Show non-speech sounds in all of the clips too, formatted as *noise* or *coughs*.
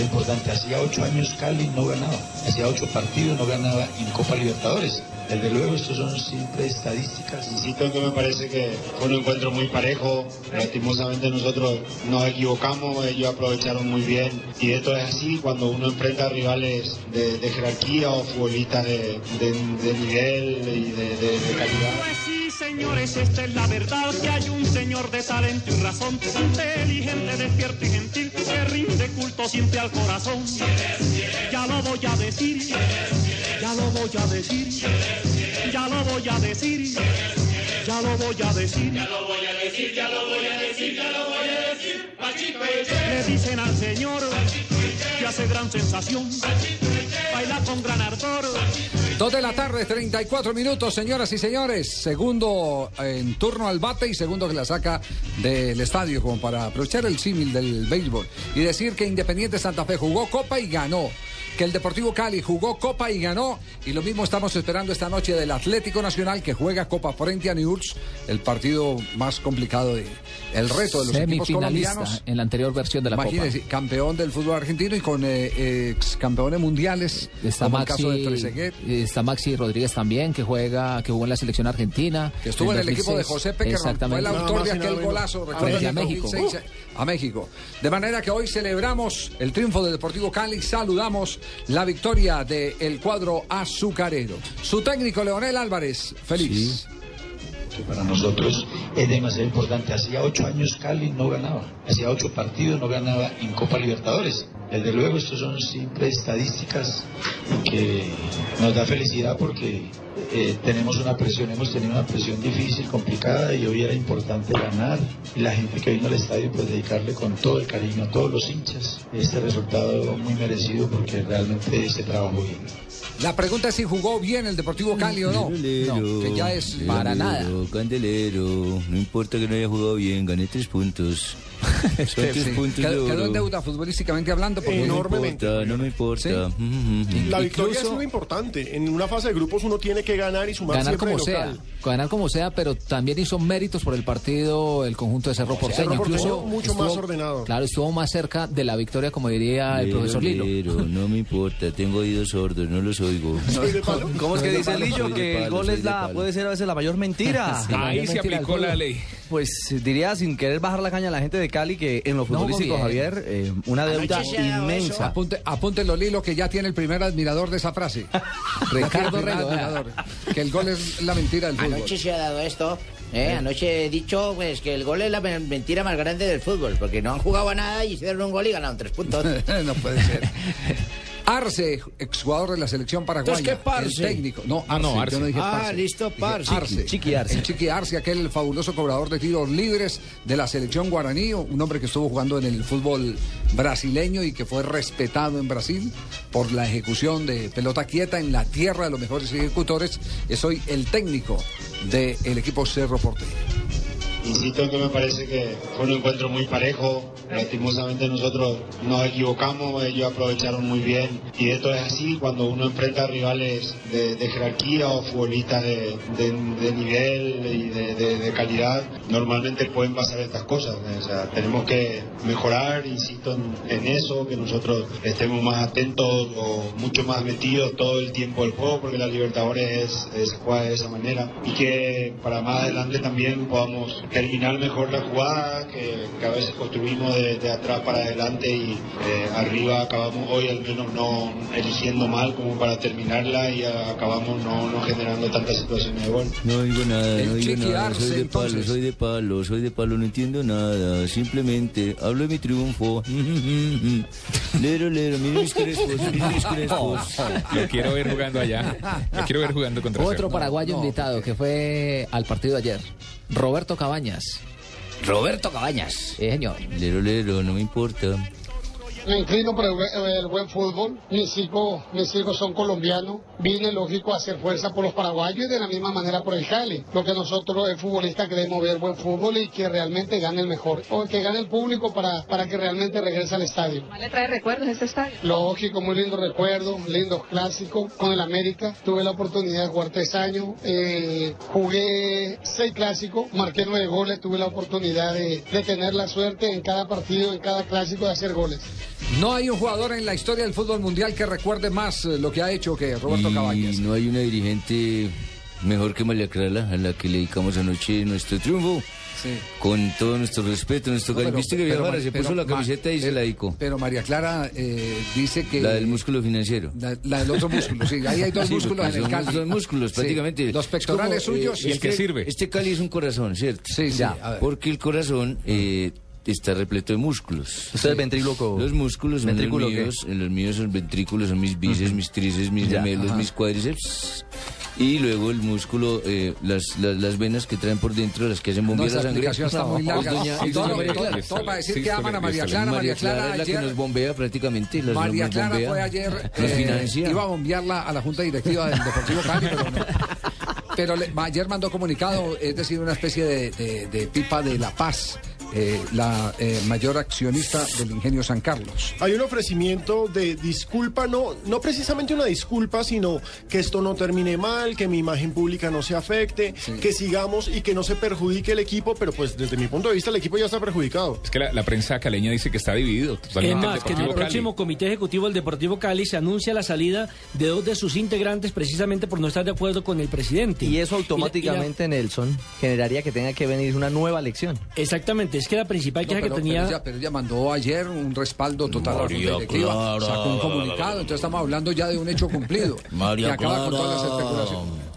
Importante. Hacía ocho años Cali no ganaba, hacía ocho partidos no ganaba en Copa Libertadores. Desde luego, estos son siempre estadísticas. Insisto que me parece que fue un encuentro muy parejo. Lastimosamente nosotros nos equivocamos, ellos aprovecharon muy bien. Y esto es así cuando uno enfrenta a rivales de, de jerarquía o futbolistas de, de- de nivel y de, de- de calidad. Señores, esta es la verdad, que hay un señor de talento y razón, inteligente, despierto y gentil, que rinde culto siempre al corazón. Ya lo voy a decir, ya lo voy a decir, ya lo voy a decir, ya lo voy a decir. Ya lo voy a decir, ya lo voy a decir, ya lo voy a decir. Le dicen al señor que hace gran sensación, baila con gran ardor. Dos de la tarde, 34 minutos, señoras y señores. Segundo en turno al bate y segundo que la saca del estadio, como para aprovechar el símil del béisbol. Y decir que Independiente Santa Fe jugó Copa y ganó. Que el Deportivo Cali jugó Copa y ganó. Y lo mismo estamos esperando esta noche del Atlético Nacional que juega Copa frente a Newell's, el partido más complicado de el reto de los equipos colombianos. en la anterior versión de la Imagínese, campeón del fútbol argentino y con eh, ex campeones mundiales, Copa. Está como Maxi, el caso de Trezeguet. está Maxi Rodríguez también, que juega, que jugó en la selección argentina. Que estuvo en el equipo de José Pequerón, fue el autor de aquel golazo, recuerda, Frente a México. 2006, a México. De manera que hoy celebramos el triunfo del Deportivo Cali, saludamos la victoria del cuadro azucarero. Su técnico Leonel Álvarez, feliz. Para nosotros es demasiado importante. Hacía ocho años Cali no ganaba, hacía ocho partidos no ganaba en Copa Libertadores. Desde luego, estos son siempre estadísticas que nos da felicidad porque eh, tenemos una presión, hemos tenido una presión difícil, complicada y hoy era importante ganar y la gente que vino al estadio pues dedicarle con todo el cariño a todos los hinchas este resultado muy merecido porque realmente se trabajó bien. La pregunta es si jugó bien el Deportivo Cali o no. No, que ya es para nada. Candelero, no importa que no haya jugado bien, gané tres puntos. *laughs* Son tres Sí. puntos de Quedó, quedó en deuda futbolísticamente hablando. Porque No me importa, no me importa. La victoria Incluso- es muy importante. En una fase de grupos uno tiene que ganar y sumar Ganar siempre como sea, ganar como sea, pero también hizo méritos por el partido el conjunto de Cerro Porteño. Cerro Porteño Incluso mucho estuvo- más ordenado. Claro, estuvo más cerca de la victoria, como diría el profesor Lilo. lero, *laughs* no me importa, tengo oídos sordos, no los oigo. ¿Cómo es que dice Lillo? Que el gol es la, puede ser a veces la mayor mentira. Sí, la mayor mentira del fútbol. Pues diría, sin querer bajar la caña a la gente de Cali, que en lo futbolístico. Javier, eh, una deuda inmensa. Apunte, apúntelo, Lilo, que ya tiene el primer admirador de esa frase. *laughs* Ricardo Rego, admirador. Que el gol es la mentira del fútbol. Anoche se ha dado esto. ¿eh? Anoche he dicho pues, que el gol es la men- mentira más grande del fútbol, porque no han jugado a nada y hicieron un gol y ganaron tres puntos. *laughs* no puede ser. *laughs* Arce, exjugador de la selección paraguaya. Entonces, ¿qué Parce? El técnico. No, Ah, Arce, no, yo Arce. no dije Ah, Parce. listo. Arce. Chiqui Arce. El Chiqui Arce, aquel fabuloso cobrador de tiros libres de la selección guaraní, un hombre que estuvo jugando en el fútbol brasileño y que fue respetado en Brasil por la ejecución de pelota quieta en la tierra de los mejores ejecutores. Es hoy el técnico del equipo Cerro Porteño. Insisto que me parece que fue un encuentro muy parejo. Lastimosamente nosotros nos equivocamos, ellos aprovecharon muy bien. Y esto es así cuando uno enfrenta a rivales de, de jerarquía o futbolistas de, de- de nivel y de, calidad. Normalmente pueden pasar estas cosas. O sea, tenemos que mejorar, insisto en, en eso, que nosotros estemos más atentos o mucho más metidos todo el tiempo del juego, porque la Libertadores es, es juega de esa manera. Y que para más adelante también podamos terminar mejor la jugada, que, que a veces construimos de, de atrás para adelante y eh, arriba acabamos hoy al menos no eligiendo mal como para terminarla y acabamos no, no generando tantas situaciones de gol. No digo nada, El no digo nada. Arce, Soy de palo, entonces. soy de palo, soy de palo, no entiendo nada. Simplemente hablo de mi triunfo. *laughs* lero, lero, miren mis crespos, miren mis crespos. *laughs* Lo quiero ver jugando allá. Lo quiero ver jugando contra Otro paraguayo invitado que fue al partido de ayer. Roberto Cabañas. Roberto Cabañas. Sí, señor. Lero, lero, no me importa. Me inclino por el, buen- el buen fútbol. Mis hijos, mis hijos son colombianos. Vine, lógico, a hacer fuerza por los paraguayos y de la misma manera por el Cali. Lo que nosotros, el futbolista, queremos ver buen fútbol y que realmente gane el mejor. O que gane el público para, para que realmente regrese al estadio. ¿Le trae recuerdos este estadio? Lógico, muy lindo recuerdo, lindos clásicos. Con el América tuve la oportunidad de jugar tres años. eh, jugué seis clásicos, marqué nueve goles. Tuve la oportunidad de, de tener la suerte en cada partido, en cada clásico de hacer goles. No hay un jugador en la historia del fútbol mundial que recuerde más eh, lo que ha hecho que Roberto y Cabañas. no hay una dirigente mejor que María Clara a la que le dedicamos anoche nuestro triunfo. Con todo nuestro respeto, nuestro No, pero- Viste que pero- Viajara se puso la camiseta y se la dedicó. Pero María Clara eh, dice que... La del músculo financiero. La, la del otro músculo, sí. Ahí hay dos *laughs* Sí, músculos en el son Cali. Dos músculos, Sí. prácticamente. Los pectorales Es como, suyos eh, este- Este Cali es un corazón, ¿cierto? Sí, sí, Ya. Porque el corazón eh, está repleto de músculos. ¿Usted es ventríloco? Los músculos son los míos. en Los míos son ventrículos, son mis bíceps, mis tríceps, mis Ya, gemelos, ajá. mis cuádriceps. Y luego el músculo, eh, las, las, las venas que traen por dentro, las que hacen No, bombear esa la sangre. está muy larga. Doña- Y todo- doña María todo- Clara. todo para decir Sí, que aman a María Clara. María Clara Clara es la que nos bombea prácticamente. las- María nos Clara bombea, fue ayer, Nos eh, financia. iba a bombearla a la Junta Directiva del Deportivo Cali, pero no. Pero le- ayer mandó comunicado, es decir, una especie de, de- de pipa de La Paz, eh, la eh, mayor accionista del Ingenio San Carlos. Hay un ofrecimiento de disculpa, no, no precisamente una disculpa, sino que esto no termine mal, que mi imagen pública no se afecte, que sigamos y que no se perjudique el equipo, pero pues desde mi punto de vista el equipo ya está perjudicado. Es que la, la prensa caleña dice que está dividido Es más, que en el Cali. próximo comité ejecutivo del Deportivo Cali se anuncia la salida de dos de sus integrantes precisamente por no estar de acuerdo con el presidente. Y eso Y la- y la- automáticamente, Nelson, generaría que tenga que venir una nueva elección. Exactamente, es que la principal No, queja pero, que tenía... pero ella, pero ella mandó ayer un respaldo total a la María Junta Directiva, Clara. sacó un comunicado, entonces estamos hablando ya de un hecho cumplido. María que acaba con todas las Clara. especulaciones.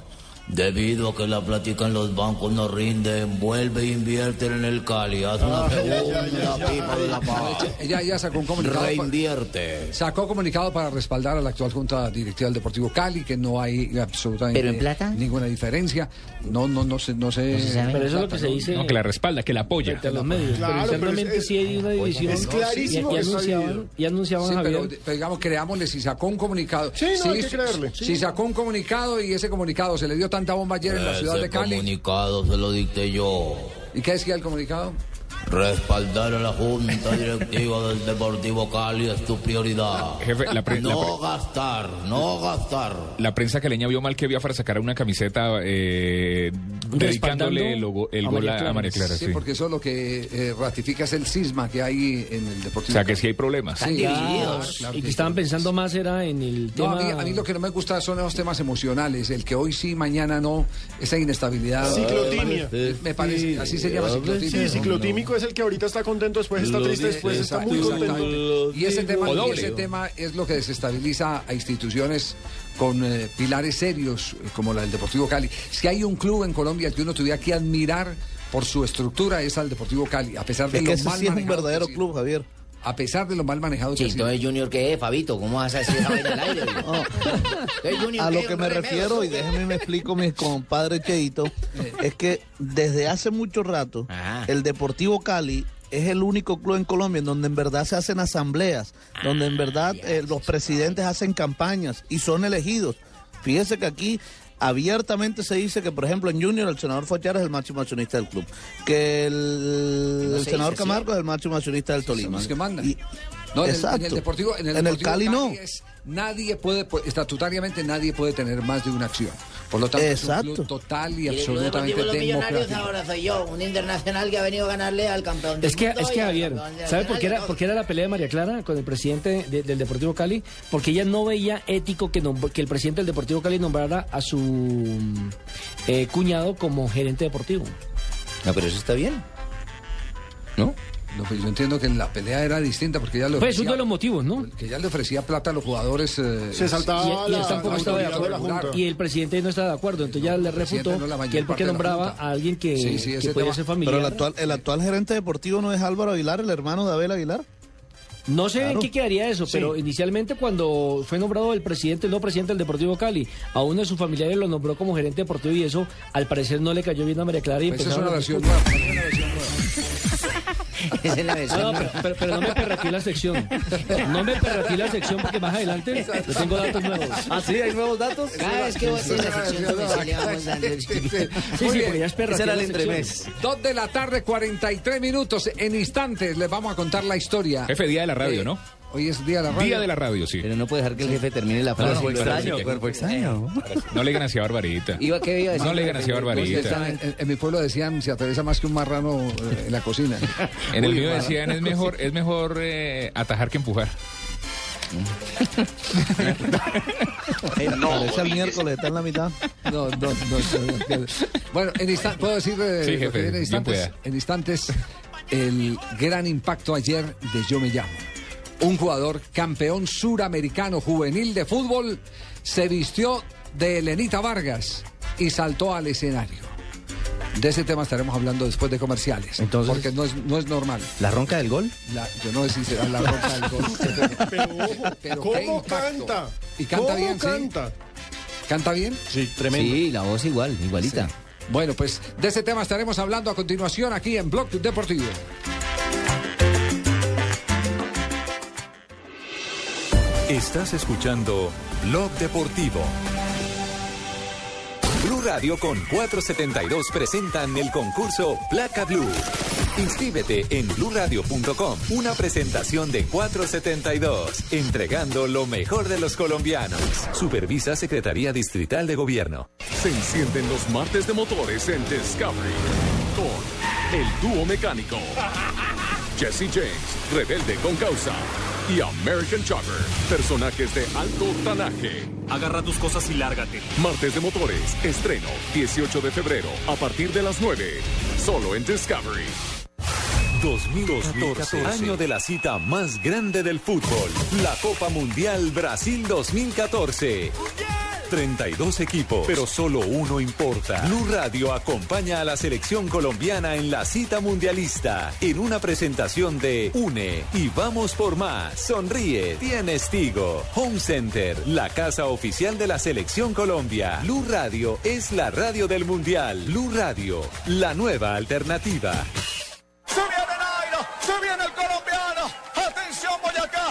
Debido a que la plática en los bancos no rinde, vuelve e invierte en el Cali. Haz una segunda pipa de la paz. Ya sacó un comunicado. Reinvierte. Sacó comunicado para respaldar a la actual Junta Directiva del Deportivo Cali, que no hay absolutamente ¿Pero en plata? ninguna diferencia. No, no, no se, no se. Pero eso es lo que se dice No, que la respalda, que la apoya. a los medios. Claro, pero pero internamente es- sí hay una división. es clarísimo y, y anunciaban, y anunciaban Sí, pero, pero digamos, creámosle, si sacó un comunicado. Sí, no, hay que si- creerle. Si sacó un comunicado y ese comunicado se le dio tanta bomba ayer en la ciudad Ese de Cali. comunicado se lo dicté yo. ¿Y qué decía el comunicado? Respaldar a la Junta Directiva del Deportivo Cali es tu prioridad. Jefe, la pre- la no pre- gastar, no gastar. La prensa caleña vio mal que Biafara sacara una camiseta eh, dedicándole el, logo- el a gol María a. María Clara. Sí, sí. porque eso lo que eh, ratifica es el cisma que hay en el O Deportivo sea, que sí hay problemas. Sí, Claro, claro y que estaban pensando más era en el No, tema... a, mí, a mí lo que no me gusta son los temas emocionales, el que hoy sí, mañana no, esa inestabilidad. Ciclotimia. Me parece, así se llama ciclotimia. Sí, ciclotímico es el que ahorita está contento, después está Lo triste, después está muy contento. Y ese tema, y ese tema es lo que desestabiliza a instituciones con eh, pilares serios eh, como la del Deportivo Cali. Si hay un club en Colombia que uno tuviera que admirar por su estructura es al Deportivo Cali, a pesar de Es lo que mal sí es un verdadero club, Javier. A pesar de lo mal manejado Sí, que sido. entonces Junior, ¿qué es, Fabito? ¿Cómo vas a decir esa vaina al aire? *laughs* Junior, A ¿qué lo que me remedio, refiero, y déjeme me explico, mi compadre Cheito, es que desde hace mucho rato, el Deportivo Cali es el único club en Colombia en donde en verdad se hacen asambleas, donde en verdad eh, los presidentes hacen campañas y son elegidos. Fíjese que aquí abiertamente se dice que, por ejemplo, en Junior el senador Fochara es el máximo accionista del club, que el, No el se senador dice, Camargo es el máximo accionista del Tolima. los que mandan. Y- No, en el, en Exacto. el Deportivo, en el, En Deportivo Cali no. es- nadie puede, estatutariamente nadie puede tener más de una acción. Por lo tanto, es un Exacto. club total y Y el Club absolutamente Deportivo de los Millonarios ahora soy yo, un internacional que ha venido a ganarle al campeón del Es que, mundo es que Javier, ¿sabe por qué, era, por qué era la pelea de María Clara con el presidente de- del Deportivo Cali? Porque ella no veía ético que, que el presidente del Deportivo Cali nombrara a su mm, eh, cuñado como gerente deportivo. No, pero eso está bien. ¿No? No, pues yo entiendo que la pelea era distinta porque ya le Pues uno ofrecía, de los motivos, ¿no? que ya le ofrecía plata a los jugadores. eh, Se saltaba Y, y la, él tampoco la estaba de acuerdo. Junta. Y el presidente no estaba de acuerdo. Entonces ya le refutó no, que él porque nombraba a alguien que, Sí, sí, que ese podía tema. ser familiar. Pero el actual, el actual gerente deportivo no es Álvaro Aguilar, el hermano de Abel Aguilar. No sé en qué quedaría eso, pero inicialmente cuando fue nombrado el presidente, el no presidente del Deportivo Cali, a uno de sus familiares lo nombró como gerente deportivo y eso al parecer no le cayó bien a María Clara y Pues esa es empezaron una a *laughs* Esa es la versión No, no, pero, pero- pero no me perratí la sección. No me perratí la sección porque más adelante le tengo datos nuevos. Ah, sí, hay nuevos datos. Cada vez que vos en la sección comercial le vamos dando el Sí, sí, porque ya es perratí la entremés. Dos de la tarde, 43 minutos. En instantes les vamos a contar la historia. Jefe, día de la radio, Eh, ¿no? Hoy es día de la radio. Día de la radio, sí. Pero no puede dejar que el jefe termine la frase. no, Cuerpo extraño, cuerpo extraño. No le digan así a Barbarita. Iba, ¿qué iba a decir? No le digan así a En, Barbarita. en- en mi pueblo decían, se atraviesa más que un marrano eh, en la cocina. *laughs* En el Uy, mío decían, es mejor, es mejor eh, atajar que empujar. Parece *laughs* el miércoles, está en la mitad. No, no, no. no, no. Bueno, en instantes, ¿puedo decir eh, Sí, lo que jefe, en bien instantes? En instantes, el gran impacto ayer de Yo Me Llamo. Un jugador campeón suramericano juvenil de fútbol se vistió de Elenita Vargas y saltó al escenario. De ese tema estaremos hablando después de comerciales. Entonces- porque no es, no es normal. ¿La ronca del gol? La- yo no sé si será la ronca del gol. *laughs* Pero ojo, Pero qué ¿cómo canta? Y canta ¿Cómo bien, sí. canta? ¿Canta bien? Sí, tremendo. Sí, la voz igual, igualita. Bueno, pues de ese tema estaremos hablando a continuación aquí en Blog Deportivo. Estás escuchando Blog Deportivo. Blue Radio con 472 presentan el concurso Placa Blue. Inscríbete en bluradio.com. Una presentación de 472, entregando lo mejor de los colombianos. Supervisa Secretaría Distrital de Gobierno. Se encienden los martes de motores en Discovery con el dúo mecánico. *laughs* Jesse James, rebelde con causa. Y American Chopper, personajes de alto tanaje. Agarra tus cosas y lárgate. Martes de motores, estreno 18 de febrero a partir de las 9. Solo en Discovery. 2014, año de la cita más grande del fútbol, la Copa Mundial Brasil 2014. 32 equipos, pero solo uno importa. Blue Radio acompaña a la selección colombiana en la cita mundialista en una presentación de Une y vamos por más. Sonríe, tienes Tigo. Home Center, la casa oficial de la selección Colombia. Blue Radio es la radio del mundial. Blue Radio, la nueva alternativa. ¡Se viene Nairo! ¡Se viene el colombiano!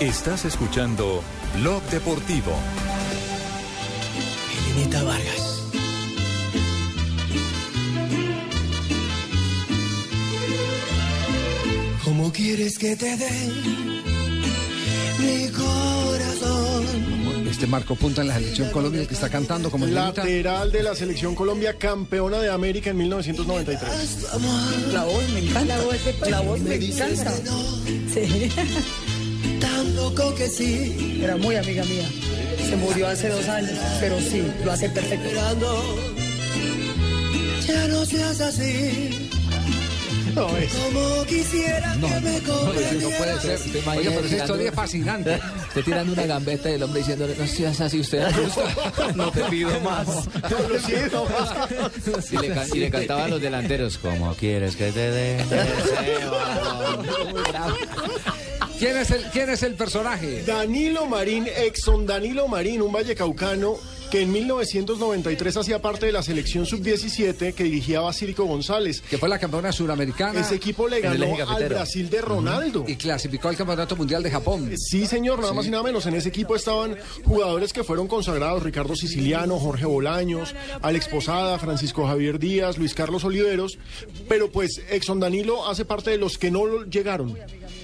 Estás escuchando Blog Deportivo. Elenita Vargas. ¿Cómo quieres que te dé mi corazón? Este Marco Punta en la selección Colombia el que está cantando como el Lateral de la selección Colombia, campeona de América en 1993. La voz me encanta. La voz, la voz me encanta. Sí. Loco que sí. Era muy amiga mía. Se murió hace dos años, pero sí, lo hace perfecto. Ya no seas así. Como quisiera que me No, no puede ser. ¿Te Oye, pero esa historia es fascinante. Usted tirando una gambeta y el hombre diciéndole, no seas así, usted. No *laughs* te pido más. Y le, can- y le cantaba a los delanteros, ¿cómo quieres que te dé balón? ¿Quién es el, quién es el personaje? Danilo Marín, Exxon Danilo Marín, un vallecaucano que en 1993 hacía parte de la selección sub-17 que dirigía Basílico González. Que fue la campeona suramericana. Ese equipo le ganó al. Brasil de Ronaldo. Y clasificó al Campeonato Mundial de Japón. Sí, señor, nada más y nada menos. En ese equipo estaban jugadores que fueron consagrados, Ricardo Siciliano, Jorge Bolaños, Alex Posada, Francisco Javier Díaz, Luis Carlos Oliveros, pero pues Exxon Danilo hace parte de los que no lo- llegaron.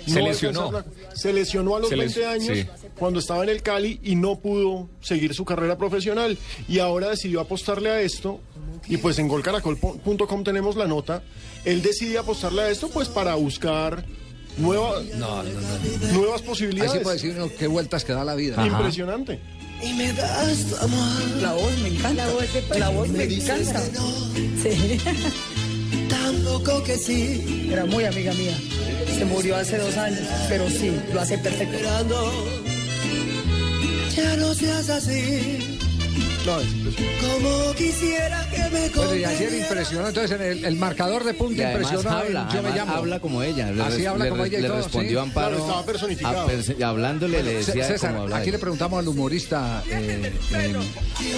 Se No lesionó. Se lesionó a los Se les- 20 años sí. cuando estaba en el Cali y no pudo seguir su carrera profesional. Y ahora decidió apostarle a esto. Y pues en golcaracol.com tenemos la nota. Él decide apostarle a esto pues para buscar nueva- nuevas Ahí posibilidades. sí puede decir uno qué vueltas que da la vida. Impresionante. Y me das amor. La voz me encanta. La voz, la voz me encanta. Sí. Tan loco que sí. Era muy amiga mía. Se murió hace dos años, pero sí, lo hace perfecto. Ya no seas así. No, es impresionante. Como quisiera que me Bueno, y ayer comprendiera. impresionó, entonces en el, el marcador de punta impresionó. habla, yo me además llamo. habla como ella. Le, Así res- habla le como res- ella y le todo, respondió sí. Amparo. Claro, estaba personificado. a perse- hablándole, le decía César, cómo hablaba. aquí le preguntamos al humorista. eh, eh,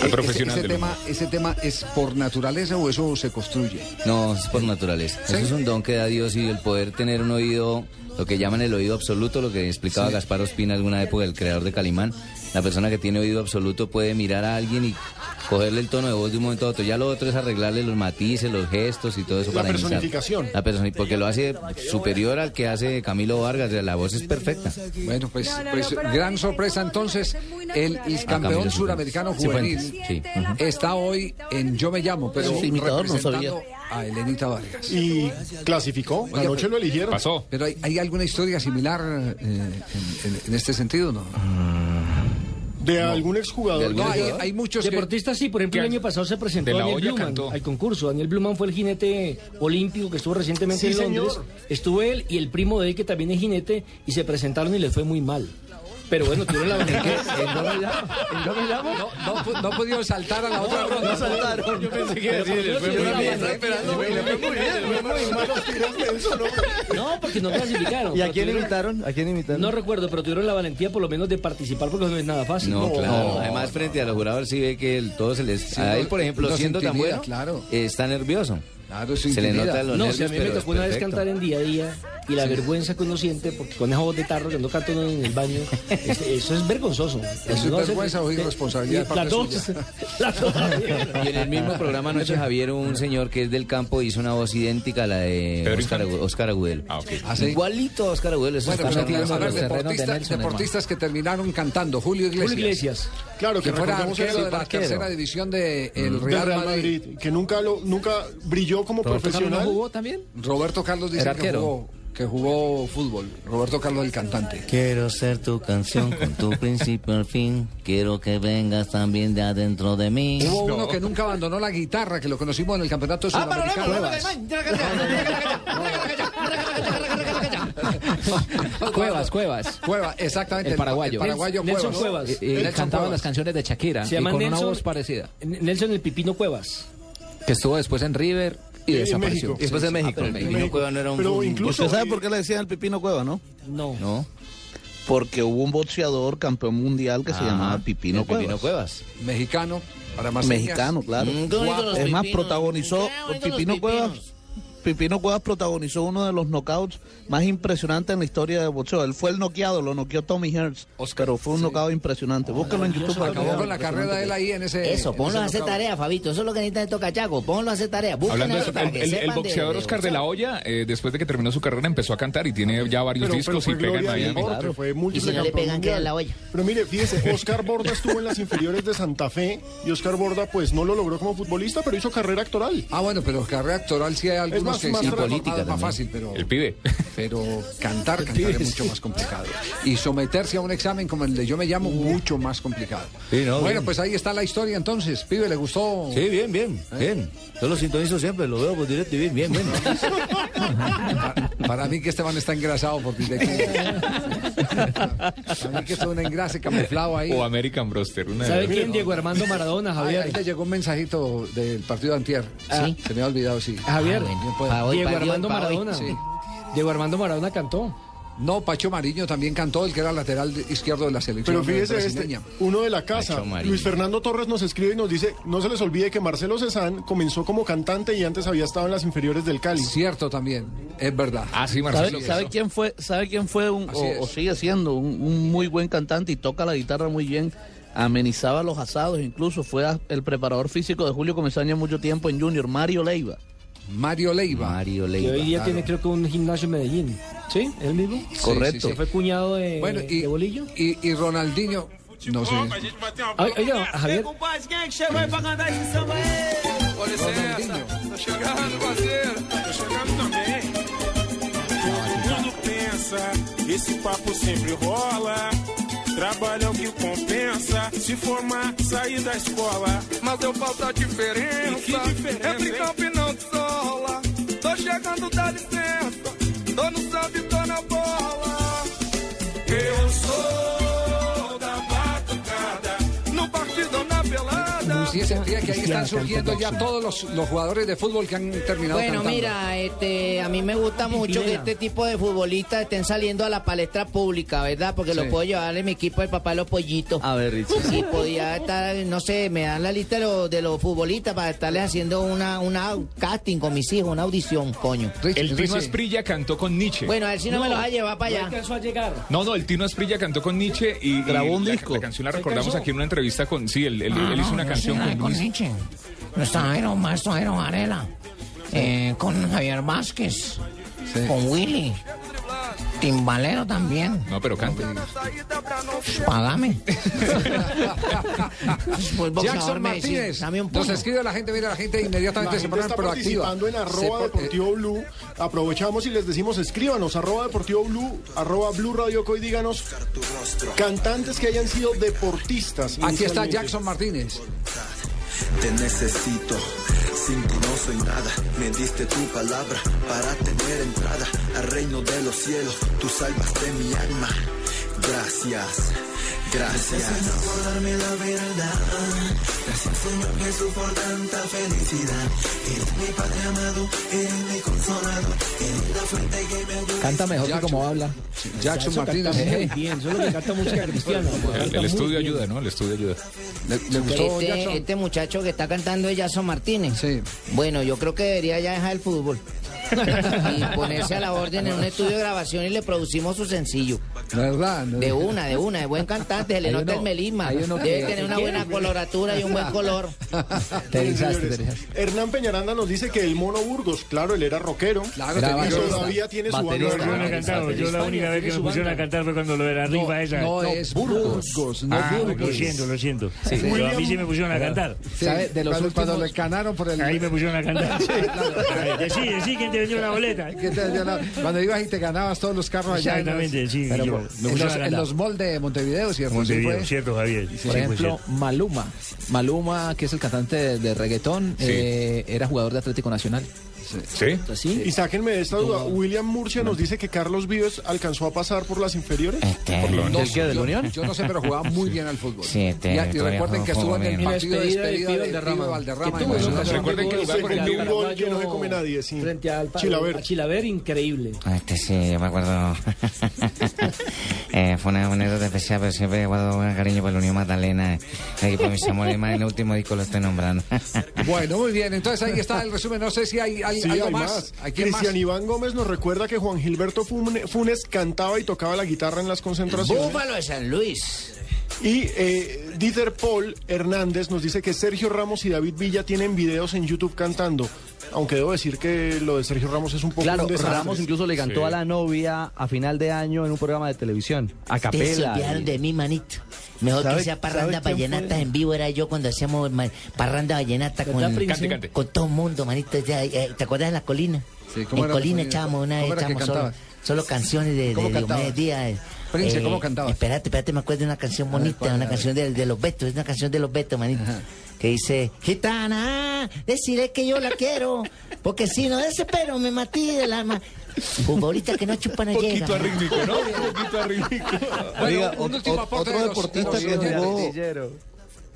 Al profesional Ese, del tema, ¿Ese tema es por naturaleza o eso se construye? No, es por naturaleza. ¿Sí? Eso es un don que da Dios y el poder tener un oído, lo que llaman el oído absoluto, lo que explicaba Sí. Gaspar Ospina alguna época, el creador de Calimán. La persona que tiene oído absoluto puede mirar a alguien y cogerle el tono de voz de un momento a otro. Ya lo otro es arreglarle los matices, los gestos y todo eso La para imitar. personificación. La personi- porque lo hace superior al que hace Camilo Vargas. La voz es perfecta. Bueno, pues, No, no, pues no, pero gran es- sorpresa es entonces. El, Ah, campeón suramericano juvenil Sí, está hoy en Yo Me Llamo, pero Es imitador, no sabía. representando a Elenita Vargas. Y clasificó. Oye, Anoche lo eligieron. Pasó. Pero hay, hay alguna historia similar eh, en, en- en este sentido, ¿no? De algún exjugador. No, hay, muchos que... Deportistas sí, por ejemplo, el año pasado se presentó De la Daniel Bluman cantó. al concurso. Daniel Bluman fue el jinete olímpico que estuvo recientemente Sí, en Londres. señor. Estuvo él y el primo de él que también es jinete y se presentaron y les fue muy mal. Pero bueno, tuvieron la valentía. No, no, pu- no pudieron saltar a la otra ronda. No saltaron. Yo pensé que lo menos tuvieron la valentía. No, porque no clasificaron. ¿Y a quién tuvieron- imitaron? ¿A quién imitaron? No recuerdo, pero tuvieron la valentía por lo menos de participar porque no es nada fácil. No, claro. Además, frente a los jugadores sí ve que el- todo se les... Sí, a él, por ejemplo, siendo tan bueno, claro. eh, está nervioso. Claro, Se le nota los No, nervios, si a mí me tocó una vez cantar en día a día y la vergüenza que uno siente, porque con esa voz de tarro que no canto uno en el baño, *laughs* es- eso es vergonzoso. es No hace- vergüenza o irresponsabilidad parte *laughs* dos. Y en el mismo programa anoche Javier, un señor que es del campo, hizo una voz idéntica a la de Oscar, Oscar Agudelo. Ah. ¿Ah, sí? Igualito a Oscar Agudelo. eso Bueno, pues, a ver, de deportistas, Nelson, deportistas que terminaron cantando. Julio Iglesias. Julio Iglesias. Claro, que Que fuera arquero de la arquero tercera división del del Real, Real Madrid. Madrid, que nunca lo nunca brilló como ¿Roberto Carlos profesional. no jugó también? Roberto Carlos dice que arquero. jugó, que jugó fútbol. Roberto Carlos, el cantante. Quiero ser tu canción con tu principio al fin. Quiero que vengas también de adentro de mí. Hubo uno que nunca abandonó la guitarra, que lo conocimos en el campeonato sudamericano. Cuevas, Cuevas. Cueva, exactamente. El paraguayo. paraguayo Nelson Cuevas. Cuevas. Y, y Nelson cantaba Cuevas. las canciones de Shakira Se y llama con una Nelson- voz parecida. Nelson el Pipino Cuevas. Que estuvo después en River y desapareció. México. Y después de México. Pero el En Pepino México. Cueva no era un... Pero incluso- ¿Usted sabe por qué le decían el Pipino Cueva, no? No. No. Porque hubo un boxeador campeón mundial que se Ah, llamaba Pipino el Pepino Cuevas. Cuevas. Mexicano, para más Mexicano, claro. Mm, Es más, protagonizó Pipino Cuevas. Pipino Cuevas protagonizó uno de los knockouts más impresionantes en la historia del boxeo. Él fue el noqueado, lo noqueó Tommy Hearns. pero fue un knockout impresionante. Búsquelo en YouTube. para Acabó con la carrera de él ahí en ese. Eso, en ponlo ese a hacer tarea, Fabito. Eso es lo que necesita estos cachacos. Ponlo a hacer tarea. Busquen Hablando de eso para el, que el- el de- boxeador de Oscar de la. Hoya, eh, después de que terminó su carrera, empezó a cantar y tiene ya varios Pero, pero discos fue y pega en Miami. fue Y si no le pegan, queda en la olla. Pero mire, fíjese, Oscar Borda estuvo en las inferiores de Santa Fe y Oscar Borda pues no lo logró como futbolista, pero hizo carrera actoral. Ah, bueno, pero carrera actoral sí hay Es algunos Digamos más, que más sí, relajado. política es más fácil, pero... El pibe. Pero cantar, *laughs* El cantar pibe, es sí. mucho más complicado. Y someterse a un examen como el de Yo Me Llamo, mucho más complicado. no, bueno, bien. pues ahí está la historia entonces. Pibe, ¿le gustó? Sí, bien, bien, bien. Yo lo sintonizo siempre, lo veo por directo y bien, bien, bien. Para, *laughs* para mí que Esteban está engrasado por directo. Para mí que es un engrase camuflado ahí. O American Broster. Una ¿Sabe quién? Diego Armando Maradona, Ay, Javier. ahí le llegó un mensajito del partido de Antier. ¿Sí? Se me ha olvidado, sí. Javier, Ah, puede. Diego Armando hoy, Maradona. sí. Diego Armando Maradona cantó. No, Pacho Mariño también cantó, el que era lateral izquierdo de la selección Pero fíjese este, brasileña. uno de la casa. Luis Fernando Torres nos escribe y nos dice, no se les olvide que Marcelo Cezán comenzó como cantante y antes había estado en las inferiores del Cali. Cierto también, es verdad. Ah, sí, ¿Sabe, sabe quién fue, sabe quién fue un, o, sigue siendo un, un muy buen cantante y toca la guitarra muy bien? Amenizaba los asados, incluso fue el preparador físico de Julio Comesaña mucho tiempo en Junior, Mario Leiva. Mario Leiva. Mario Que hoy día tiene creo que un gimnasio en Medellín. ¿Sí? ¿Es el mismo? Correcto. sí, sí. ¿Que fue cuñado de, Bueno, y, de Bolillo? y, y Ronaldinho, no sé. Ay, Oiga, Javier. Quem é que chegou aí pra cantar esse samba aí? Com licença, tô chegando, parceiro. Tô chegando também. Todo mundo pensa, esse papo sempre rola. Trabalho é o que compensa. Se formar, sair da escola. Mas eu falta a diferença. E diferença, campo e não Tô chegando, dá licença. Tô no samba e tô na bola. Eu sou que ahí están surgiendo ya todos los, los jugadores de fútbol que han terminado Bueno, cantando. mira, este, a mí me gusta mucho que este tipo de futbolistas estén saliendo a la palestra pública, ¿verdad? Porque Sí. lo puedo llevar en mi equipo el papá de los pollitos. A ver, Richie. Sí, podía estar, no sé, me dan la lista de los, de los futbolistas para estarles haciendo una, una casting con mis hijos, una audición, coño. El Tino Asprilla cantó con Nietzsche. Bueno, a ver si no, me lo vas a llevar para allá. alcanzó a llegar. No, no, el Tino Asprilla cantó con Nietzsche y, Grabó y un la, disco. la canción la recordamos aquí en una entrevista con. Sí, él, él- Ah, él hizo una no, canción con. Nietzsche. Nuestro Jairo, maestro Jairo Varela. Eh, con Javier Vázquez. Con Willy. Timbalero también. No, pero cante. Págame. Pues, boxeador, Jackson decís, Martínez. Nos escribe la gente, mira, la gente inmediatamente La se gente pone está proactiva. participando en arroba po- deportivo blue. Aprovechamos y les decimos, escríbanos, arroba deportivo blue, arroba blue radio Co, y díganos cantantes que hayan sido deportistas. Aquí está. Jackson Martínez. Te necesito, sin ti no soy nada. Me diste tu palabra para tener entrada al reino de los cielos. Tú salvaste mi alma. Gracias, gracias. Gracias por darme la verdad. Gracias Señor Jesús por tanta felicidad. Eres mi Padre amado, eres mi consolador. Eres la fuente que me ayuda. Canta mejor que como habla. Jackson Martínez. muy *laughs* bien, eso es lo que canta música cristiana. El, el estudio ayuda, ¿no? El estudio ayuda. ¿Le, le gustó Este, Jackson? este muchacho que está cantando es Jason Martínez. Sí. Bueno, yo creo que debería ya dejar el fútbol. Y ponerse a la orden en un estudio de grabación y le producimos su sencillo. ¿Verdad? De una, de una, de buen cantante, se le nota uno- el melisma. Debe que- tener una buena coloratura y un buen color. Te erizaste, te. Hernán Peñaranda nos dice que el Mono Burgos, claro, él era rockero. Claro, Era todavía tiene su banda. Yo no he cantado, yo la única vez que me pusieron a cantar fue cuando lo de la rifa esa. No, es Burgos, no Ah, Burgos. lo siento, lo siento. Pero a mí sí me pusieron a cantar. Sí, ¿Sabe? De los cuando, cuando últimos- le canaron por el... Ahí me pusieron a cantar. Decí, decí quién te vendió la boleta. *laughs* te la- cuando ibas y te ganabas todos los carros allá. en los- Exactamente, sí. Pero yo, por- me en, los, en los malls de Montevideo, ¿cierto? Montevideo, cierto, Javier. Sí, Por ejemplo. Maluma. Maluma, que es el cantante de, de reggaetón, eh, era jugador de Atlético Nacional. ¿Sí? ¿Sí? Y sáquenme de esta duda. William Murcia nos dice que Carlos Vives alcanzó a pasar por las inferiores. Este, Por lo No, menos. yo, yo no sé, pero jugaba muy bien al fútbol. Sí, este, y, recuerden que jugó estuvo en el partido de Despedida de de Valderrama. Valderrama. La un Nacional. Recuerden que comió con un gol que no se come nadie, sí. Frente al Chilaver. a Chilaver, increíble. Este sí, yo me acuerdo. *laughs* eh, fue una anécdota especial, pero siempre he guardado buen cariño por la Unión Magdalena. El equipo de mis amores, más en el último disco lo estoy nombrando. *laughs* Bueno, muy bien. Entonces ahí está el resumen. No sé si hay, hay Sí, algo hay más. más. Cristian Iván Gómez nos recuerda que Juan Gilberto Fune- Funes cantaba y tocaba la guitarra en las concentraciones. Búfalo de San Luis. Y eh, Dieter Paul Hernández nos dice que Sergio Ramos y David Villa tienen videos en YouTube cantando. Aunque debo decir que lo de Sergio Ramos es un poco Claro, un desastre. Ramos incluso le cantó Sí. a la novia a final de año en un programa de televisión, a se capela. de mí, manito. Mejor ¿Sabe- que sea parranda vallenata en vivo era yo cuando hacíamos parranda vallenata con, ¿Verdad, Prince? Cante, cante. con todo el mundo, manito. Ya, eh, ¿Te acuerdas de la colina? ¿cómo en era Colina echábamos una vez ¿Cómo era que echábamos solo, canciones de, de ¿Cómo Diomedes? Díaz. Prince, ¿cómo cantabas? Espérate, espérate, me acuerdo de una canción ¿cuál bonita, una canción de, de los Betos, es una canción de los Betos, manito. Que dice, gitana, deciré que yo la quiero, porque si no desespero me matí del alma. Futbolista que no chupa no llega. Poquito arrítmico, ¿no? Un poquito arrítmico. Oiga, un ot- último ot- aporte otro de los- deportista de que jugó,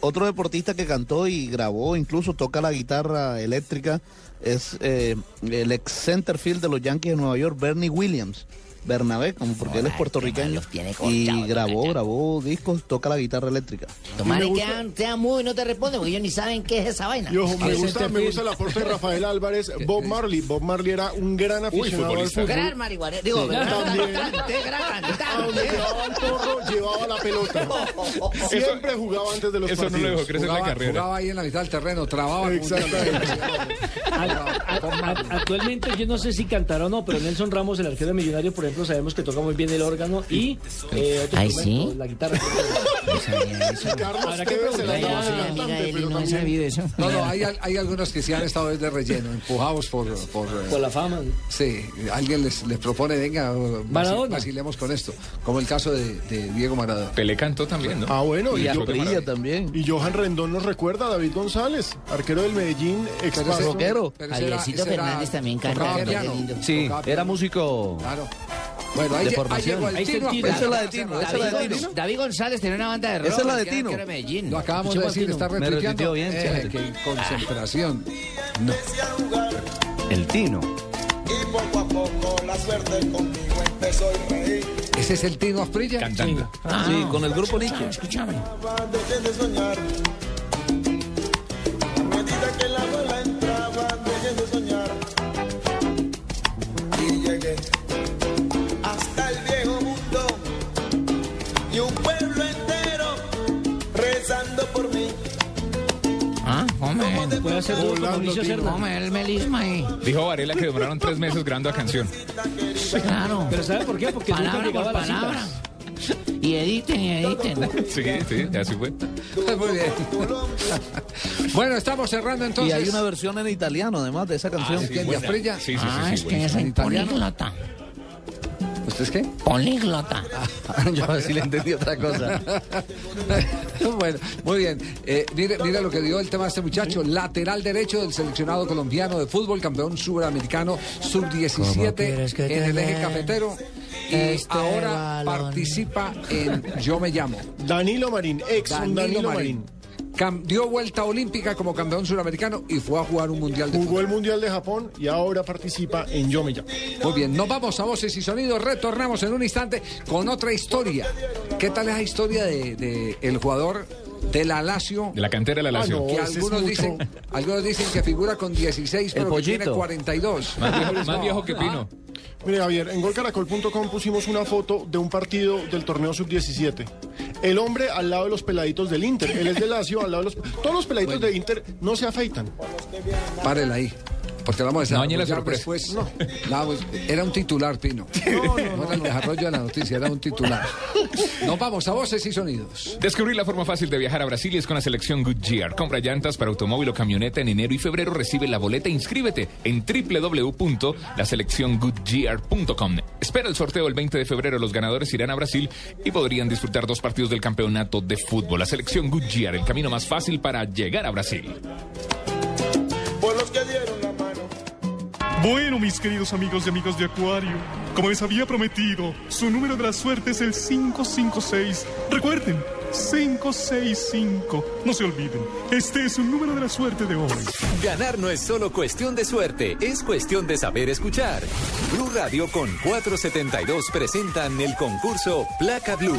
otro deportista que cantó y grabó, incluso toca la guitarra eléctrica, es eh, el ex centerfield de los Yankees de Nueva York, Bernie Williams. Bernabé, como porque él es puertorriqueño y grabó, grabó discos, toca la guitarra eléctrica. Tomás, y quedan, quedan mudo y no te responden porque ellos ni saben qué es esa vaina. Me gusta, me gusta el aporte de Rafael Álvarez, *laughs* Bob Marley. Bob Marley era un gran aficionado al futbolista. fútbol. Gran marihuana. Digo, Sí. gran También. cantante, gran A cantante. donde llevaba el porro, llevaba la pelota. Siempre jugaba antes de los eso no partidos. lo dejó crecer la carrera. jugaba ahí en la mitad del terreno, trababa. Exactamente. *laughs* *laughs* Actualmente yo no sé si cantará o no, pero Nelson Ramos, el arquero millonario, por ejemplo, sabemos que toca muy bien el órgano y eh, otro Ay, instrumento, ¿sí? la guitarra. Tevez se la cantante, pero no he sabido eso. No, no, hay, hay algunos que sí han estado de relleno, empujados por... Por, eh, Por la fama. Sí, alguien les, les propone, venga, vacilemos con esto, como el caso de, de Diego Maradona. Pelé cantó también, ¿no? Ah, bueno, y, Y yo- también. y Johan Rendón nos recuerda a David González, arquero del Medellín, ex rockero. Javiercito Fernández también canta. Sí, era músico. Claro. Bueno, ahí, De lle- ahí formación. llegó el Tino. Esa es la de Tino, esa es la de David, Tino. David González tenía una banda de rock. Esa es la de Tino. Medellín. Lo acabamos de decir, está retuiteando. bien, Eh, que concentración. No. El Tino. Y poco a poco la suerte conmigo empezó a reír. ¿Ese es el Tino Asprilla? Cantando. Sí, con el grupo Nietzsche. Escúchame. Dejé de soñar. Hombre. Puede hacer dúo con Mauricio Cerda. Hombre, el melisma ahí. Dijo Varela que demoraron tres meses grabando la canción. Claro. Pero ¿sabe por qué? Porque Palabra por palabra. Y editen, y editen. *laughs* Sí, sí, así fue. *laughs* Muy bien. bueno, estamos cerrando entonces. Y hay una versión en italiano, además de esa canción. ¿De quién? ¿De Asprilla? Sí, sí, Ah, sí, es que soy ¿En italiano? ¿Usted es qué? Políglota. *laughs* Yo sí le entendí otra cosa. *laughs* bueno, muy bien. Eh, mire, mire lo que dio el tema de este muchacho. Lateral derecho del seleccionado colombiano de fútbol, campeón suramericano ¿Cómo sub-17 quieres que en el eje cafetero. Y este ahora balón? participa en Yo Me Llamo. Danilo Marín, ex Danilo Marín. Cam- dio vuelta olímpica como campeón suramericano y fue a jugar un mundial de Jugó fútbol. el Mundial de Japón y ahora participa en Yo Me Llamo. Muy bien, nos vamos a voces y sonidos. Retornamos en un instante con otra historia. ¿Qué tal esa historia de, de el jugador de la Lazio? De la cantera de la Lazio. Ah, no. que ese es algunos dicen, algunos dicen que figura con 16, pero que tiene pollito. 42. Más viejo, más No. viejo que Pino. Mire, Javier, en golcaracol.com pusimos una foto de un partido del torneo sub-17. El hombre al lado de los peladitos del Inter. Él es de Lazio, al lado de los... Todos los peladitos de Inter no se afeitan. Párela ahí. Porque vamos a No la después. No, pues, era un titular, Pino. No, era el desarrollo de la noticia, era un titular. Nos vamos a voces y sonidos. Descubrir la forma fácil de viajar a Brasil es con la selección Goodyear. Compra llantas para automóvil o camioneta en enero y febrero. Recibe la boleta e inscríbete en www.laselecciongoodyear.com. Espera el sorteo el 20 de febrero. Los ganadores irán a Brasil y podrían disfrutar dos partidos del campeonato de fútbol. La selección Goodyear, el camino más fácil para llegar a Brasil. Bueno, mis queridos amigos y amigos de Acuario, como les había prometido, su número de la suerte es el 556. Recuerden, 565. No se olviden, este es un número de la suerte de hoy. Ganar no es solo cuestión de suerte, es cuestión de saber escuchar. Blue Radio con 472 presentan el concurso Placa Blue.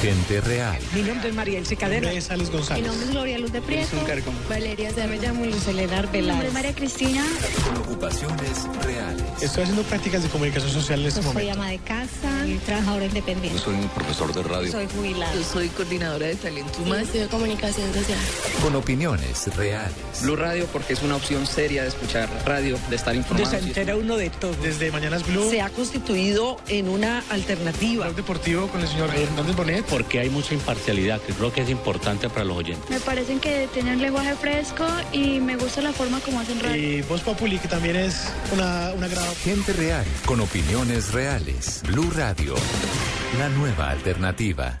Gente real. Mi nombre es María Elce Cadena. es Alex González. Mi nombre es Gloria Luz de Prieto. Valeria Se me llamo Luz Elena Mi nombre es María Cristina. Con ocupaciones reales. Estoy haciendo prácticas de comunicación social en este Soy momento. ama de casa y trabajadora independiente. soy un profesor de radio. Soy jubilada. Yo soy coordinadora de talento humano. de comunicación social. Con opiniones reales. Blue Radio porque es una opción seria de escuchar radio, de estar informado. Se entera uno de todo. Desde Mañanas Blue. Se ha constituido en una alternativa. Deportivo con el señor Hernández Bonet. Porque hay mucha imparcialidad, que creo que es importante para los oyentes. Me parecen que tienen un lenguaje fresco y me gusta la forma como hacen radio. Y Voz Populi, que también es una, una grado. Gente real. Con opiniones reales. Blue Radio. La nueva alternativa.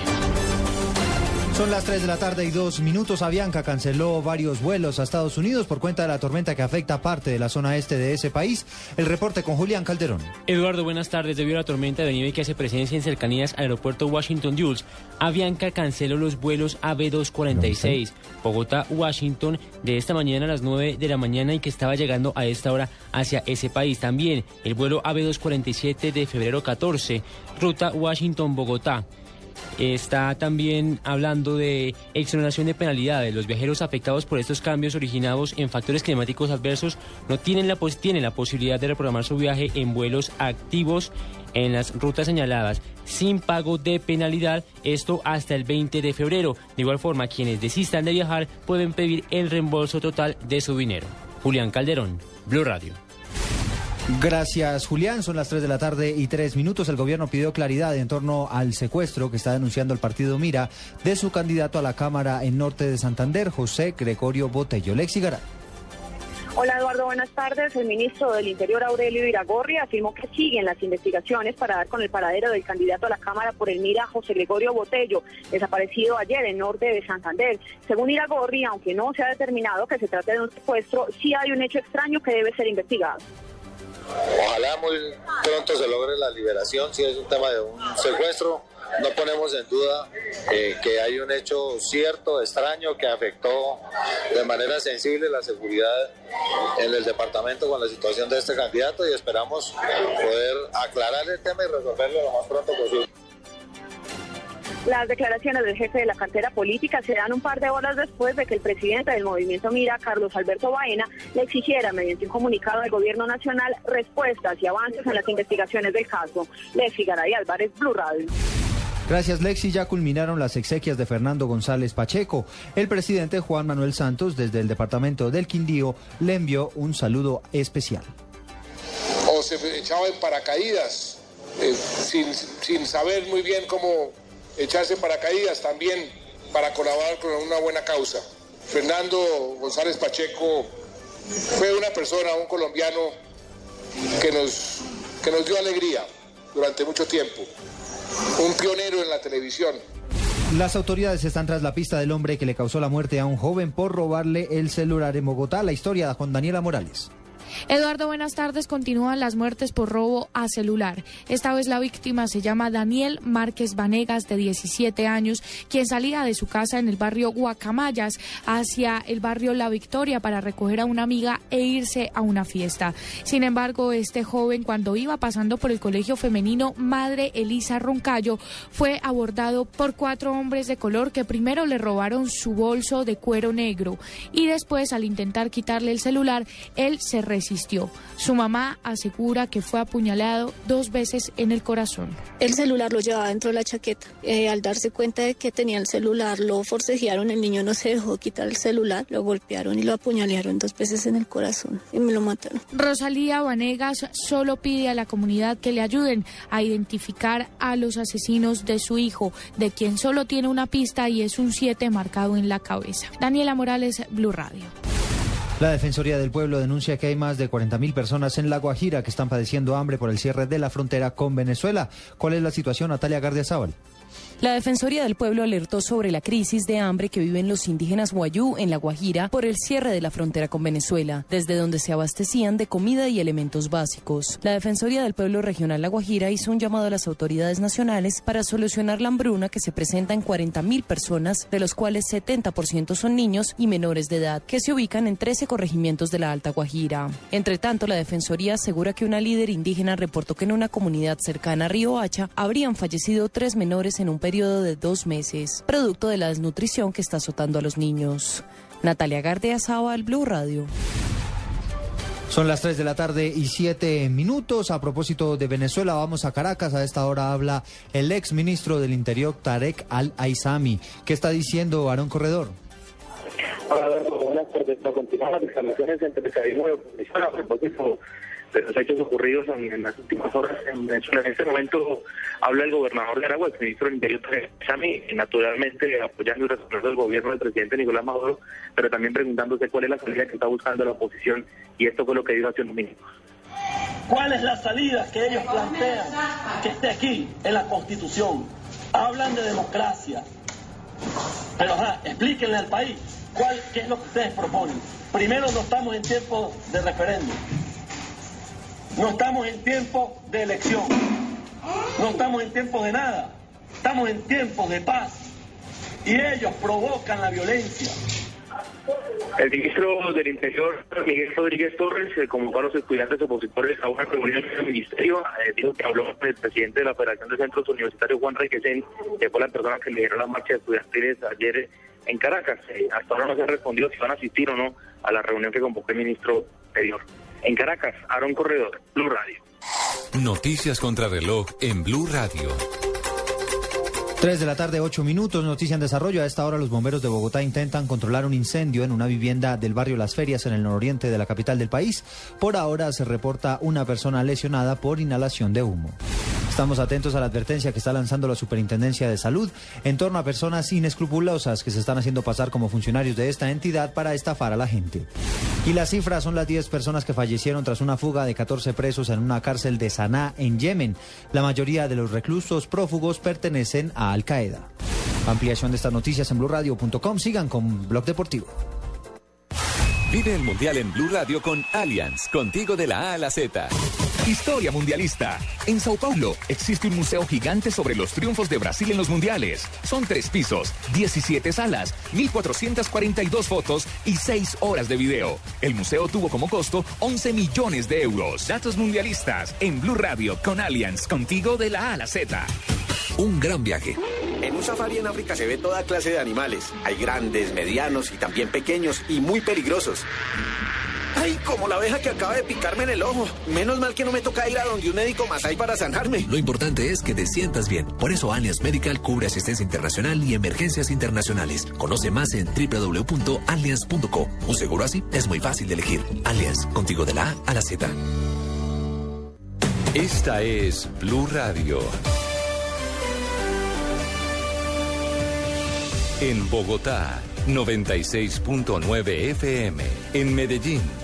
Son las 3 de la tarde y dos minutos. Avianca canceló varios vuelos a Estados Unidos por cuenta de la tormenta que afecta parte de la zona este de ese país. El reporte con Julián Calderón. Eduardo, buenas tardes. Debido a la tormenta de nieve que hace presencia en cercanías al aeropuerto Washington Dulles, Avianca canceló los vuelos AB246 Bogotá-Washington de esta mañana a las 9 de la mañana y que estaba llegando a esta hora hacia ese país. También el vuelo AB247 de febrero 14, ruta Washington-Bogotá. Está también hablando de exoneración de penalidades. Los viajeros afectados por estos cambios originados en factores climáticos adversos no tienen la, pos- tienen la posibilidad de reprogramar su viaje en vuelos activos en las rutas señaladas sin pago de penalidad, esto hasta el 20 de febrero. De igual forma, quienes desistan de viajar pueden pedir el reembolso total de su dinero. Julián Calderón, Blue Radio. Gracias, Julián. Son las 3 de la tarde y 3 minutos. El gobierno pidió claridad en torno al secuestro que está denunciando el partido Mira de su candidato a la Cámara en Norte de Santander, José Gregorio Botello. Lexi Garay. Hola Eduardo, buenas tardes. El ministro del Interior Aurelio Iragorri afirmó que siguen las investigaciones para dar con el paradero del candidato a la Cámara por el Mira José Gregorio Botello, desaparecido ayer en norte de Santander. Según Iragorri, aunque no se ha determinado que se trate de un secuestro, sí hay un hecho extraño que debe ser investigado. Ojalá muy pronto se logre la liberación, si es un tema de un secuestro. No ponemos en duda eh, que hay un hecho cierto, extraño, que afectó de manera sensible la seguridad en el departamento con la situación de este candidato y esperamos poder aclarar el tema y resolverlo lo más pronto posible. Las declaraciones del jefe de la cartera política se dan un par de horas después de que el presidente del movimiento Mira, Carlos Alberto Baena, le exigiera mediante un comunicado del gobierno nacional respuestas y avances en las investigaciones del caso. Leslie Garay Álvarez, Blue Radio. Gracias, Lexi. Ya culminaron las exequias de Fernando González Pacheco. El presidente Juan Manuel Santos, desde el departamento del Quindío, le envió un saludo especial. o se echaba en paracaídas eh, sin, sin saber muy bien cómo echarse paracaídas también para colaborar con una buena causa. Fernando González Pacheco fue una persona, un colombiano que nos, que nos dio alegría durante mucho tiempo, un pionero en la televisión. Las autoridades están tras la pista del hombre que le causó la muerte a un joven por robarle el celular en Bogotá. La historia con Daniela Morales. Eduardo, buenas tardes. Continúan las muertes por robo a celular. Esta vez la víctima se llama Daniel Márquez Vanegas, de 17 años, quien salía de su casa en el barrio Guacamayas hacia el barrio La Victoria para recoger a una amiga e irse a una fiesta. Sin embargo, este joven, cuando iba pasando por el colegio femenino Madre Elisa Roncayo, fue abordado por cuatro hombres de color que primero le robaron su bolso de cuero negro y después, al intentar quitarle el celular, él se resistió resistió. Su mamá asegura que fue apuñalado dos veces en el corazón. El celular lo llevaba dentro de la chaqueta. Eh, al darse cuenta de que tenía el celular, lo forcejearon, el niño no se dejó quitar el celular, lo golpearon y lo apuñalearon dos veces en el corazón y me lo mataron. Rosalía Vanegas solo pide a la comunidad que le ayuden a identificar a los asesinos de su hijo, de quien solo tiene una pista y es un 7 marcado en la cabeza. Daniela Morales, Blue Radio. La Defensoría del Pueblo denuncia que hay más de 40.000 personas en La Guajira que están padeciendo hambre por el cierre de la frontera con Venezuela. ¿Cuál es la situación, Natalia Gardiazabal? La Defensoría del Pueblo alertó sobre la crisis de hambre que viven los indígenas Guayú en La Guajira por el cierre de la frontera con Venezuela, desde donde se abastecían de comida y elementos básicos. La Defensoría del Pueblo Regional La Guajira hizo un llamado a las autoridades nacionales para solucionar la hambruna que se presenta en 40.000 personas, de los cuales 70% son niños y menores de edad, que se ubican en 13 corregimientos de la Alta Guajira. Entre tanto, la Defensoría asegura que una líder indígena reportó que en una comunidad cercana a Río Hacha habrían fallecido tres menores en un periodo de dos meses, producto de la desnutrición que está azotando a los niños. Natalia Gardea al Blue Radio. Son las 3 de la tarde y 7 minutos. A propósito de Venezuela, vamos a Caracas. A esta hora habla el ex ministro del Interior, Tarek Al-Aizami. ¿Qué está diciendo Aarón Corredor? Hola, buenas tardes. continuar las declaraciones entre periodismo y oposición a propósito de los hechos ocurridos en, las últimas horas en Venezuela. En este momento habla el gobernador de Aragua, el ministro del Interior, Chami, naturalmente apoyando y respaldando el gobierno del presidente Nicolás Maduro, pero también preguntándose cuál es la salida que está buscando la oposición, y esto fue lo que dijo hace unos minutos. ¿Cuál es la salida que ellos plantean que esté aquí en la Constitución? Hablan de democracia, pero ajá, explíquenle al país cuál, qué es lo que ustedes proponen. Primero, no estamos en tiempo de referéndum. No estamos en tiempo de elección. No estamos en tiempo de nada. Estamos en tiempos de paz. Y ellos provocan la violencia. El ministro del Interior, Miguel Rodríguez Torres, convocó a los estudiantes opositores a una reunión en el ministerio. Eh, dijo que habló con el presidente de la Federación de Centros Universitarios, Juan Requesén, que fue la persona que lideró la marcha estudiantiles ayer en Caracas. Eh, hasta ahora no se ha respondido si van a asistir o no a la reunión que convocó el ministro Interior. En Caracas, Aaron Corredor, Blue Radio. Noticias contra reloj en Blue Radio. 3 de la tarde, 8 minutos, noticia en desarrollo. A esta hora los bomberos de Bogotá intentan controlar un incendio en una vivienda del barrio Las Ferias en el nororiente de la capital del país. Por ahora se reporta una persona lesionada por inhalación de humo. Estamos atentos a la advertencia que está lanzando la Superintendencia de Salud en torno a personas inescrupulosas que se están haciendo pasar como funcionarios de esta entidad para estafar a la gente. Y las cifras son las 10 personas que fallecieron tras una fuga de 14 presos en una cárcel de Sanaa, en Yemen. La mayoría de los reclusos prófugos pertenecen a Al Qaeda. Ampliación de estas noticias en blurradio.com. Sigan con Blog Deportivo. Vive el Mundial en Blue Radio con Allianz, contigo de la A a la Z. Historia mundialista. En Sao Paulo existe un museo gigante sobre los triunfos de Brasil en los mundiales. Son tres pisos, 17 salas, 1.442 fotos y 6 horas de video. El museo tuvo como costo 11 millones de euros. Datos mundialistas en Blue Radio con Allianz, contigo de la A a la Z. Un gran viaje. En un safari en África se ve toda clase de animales. Hay grandes, medianos y también pequeños y muy peligrosos. Ay, como la abeja que acaba de picarme en el ojo. Menos mal que no me toca ir a donde un médico más hay para sanarme. Lo importante es que te sientas bien. Por eso Allianz Medical cubre asistencia internacional y emergencias internacionales. Conoce más en www.allianz.co. Un seguro así es muy fácil de elegir. Allianz, contigo de la A a la Z. Esta es Blue Radio. En Bogotá, 96.9 FM. En Medellín,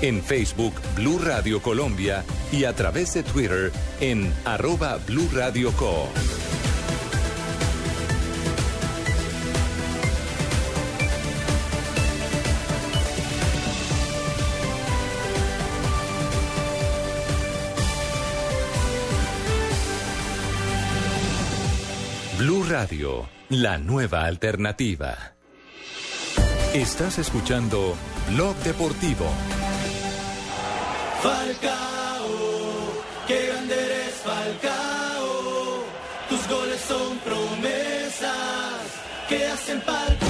en Facebook Blue Radio Colombia y a través de Twitter en arroba Blue Radio Co. Blue Radio, la nueva alternativa. Estás escuchando Blog Deportivo. Falcao, qué grande eres Falcao. Tus goles son promesas que hacen palpitar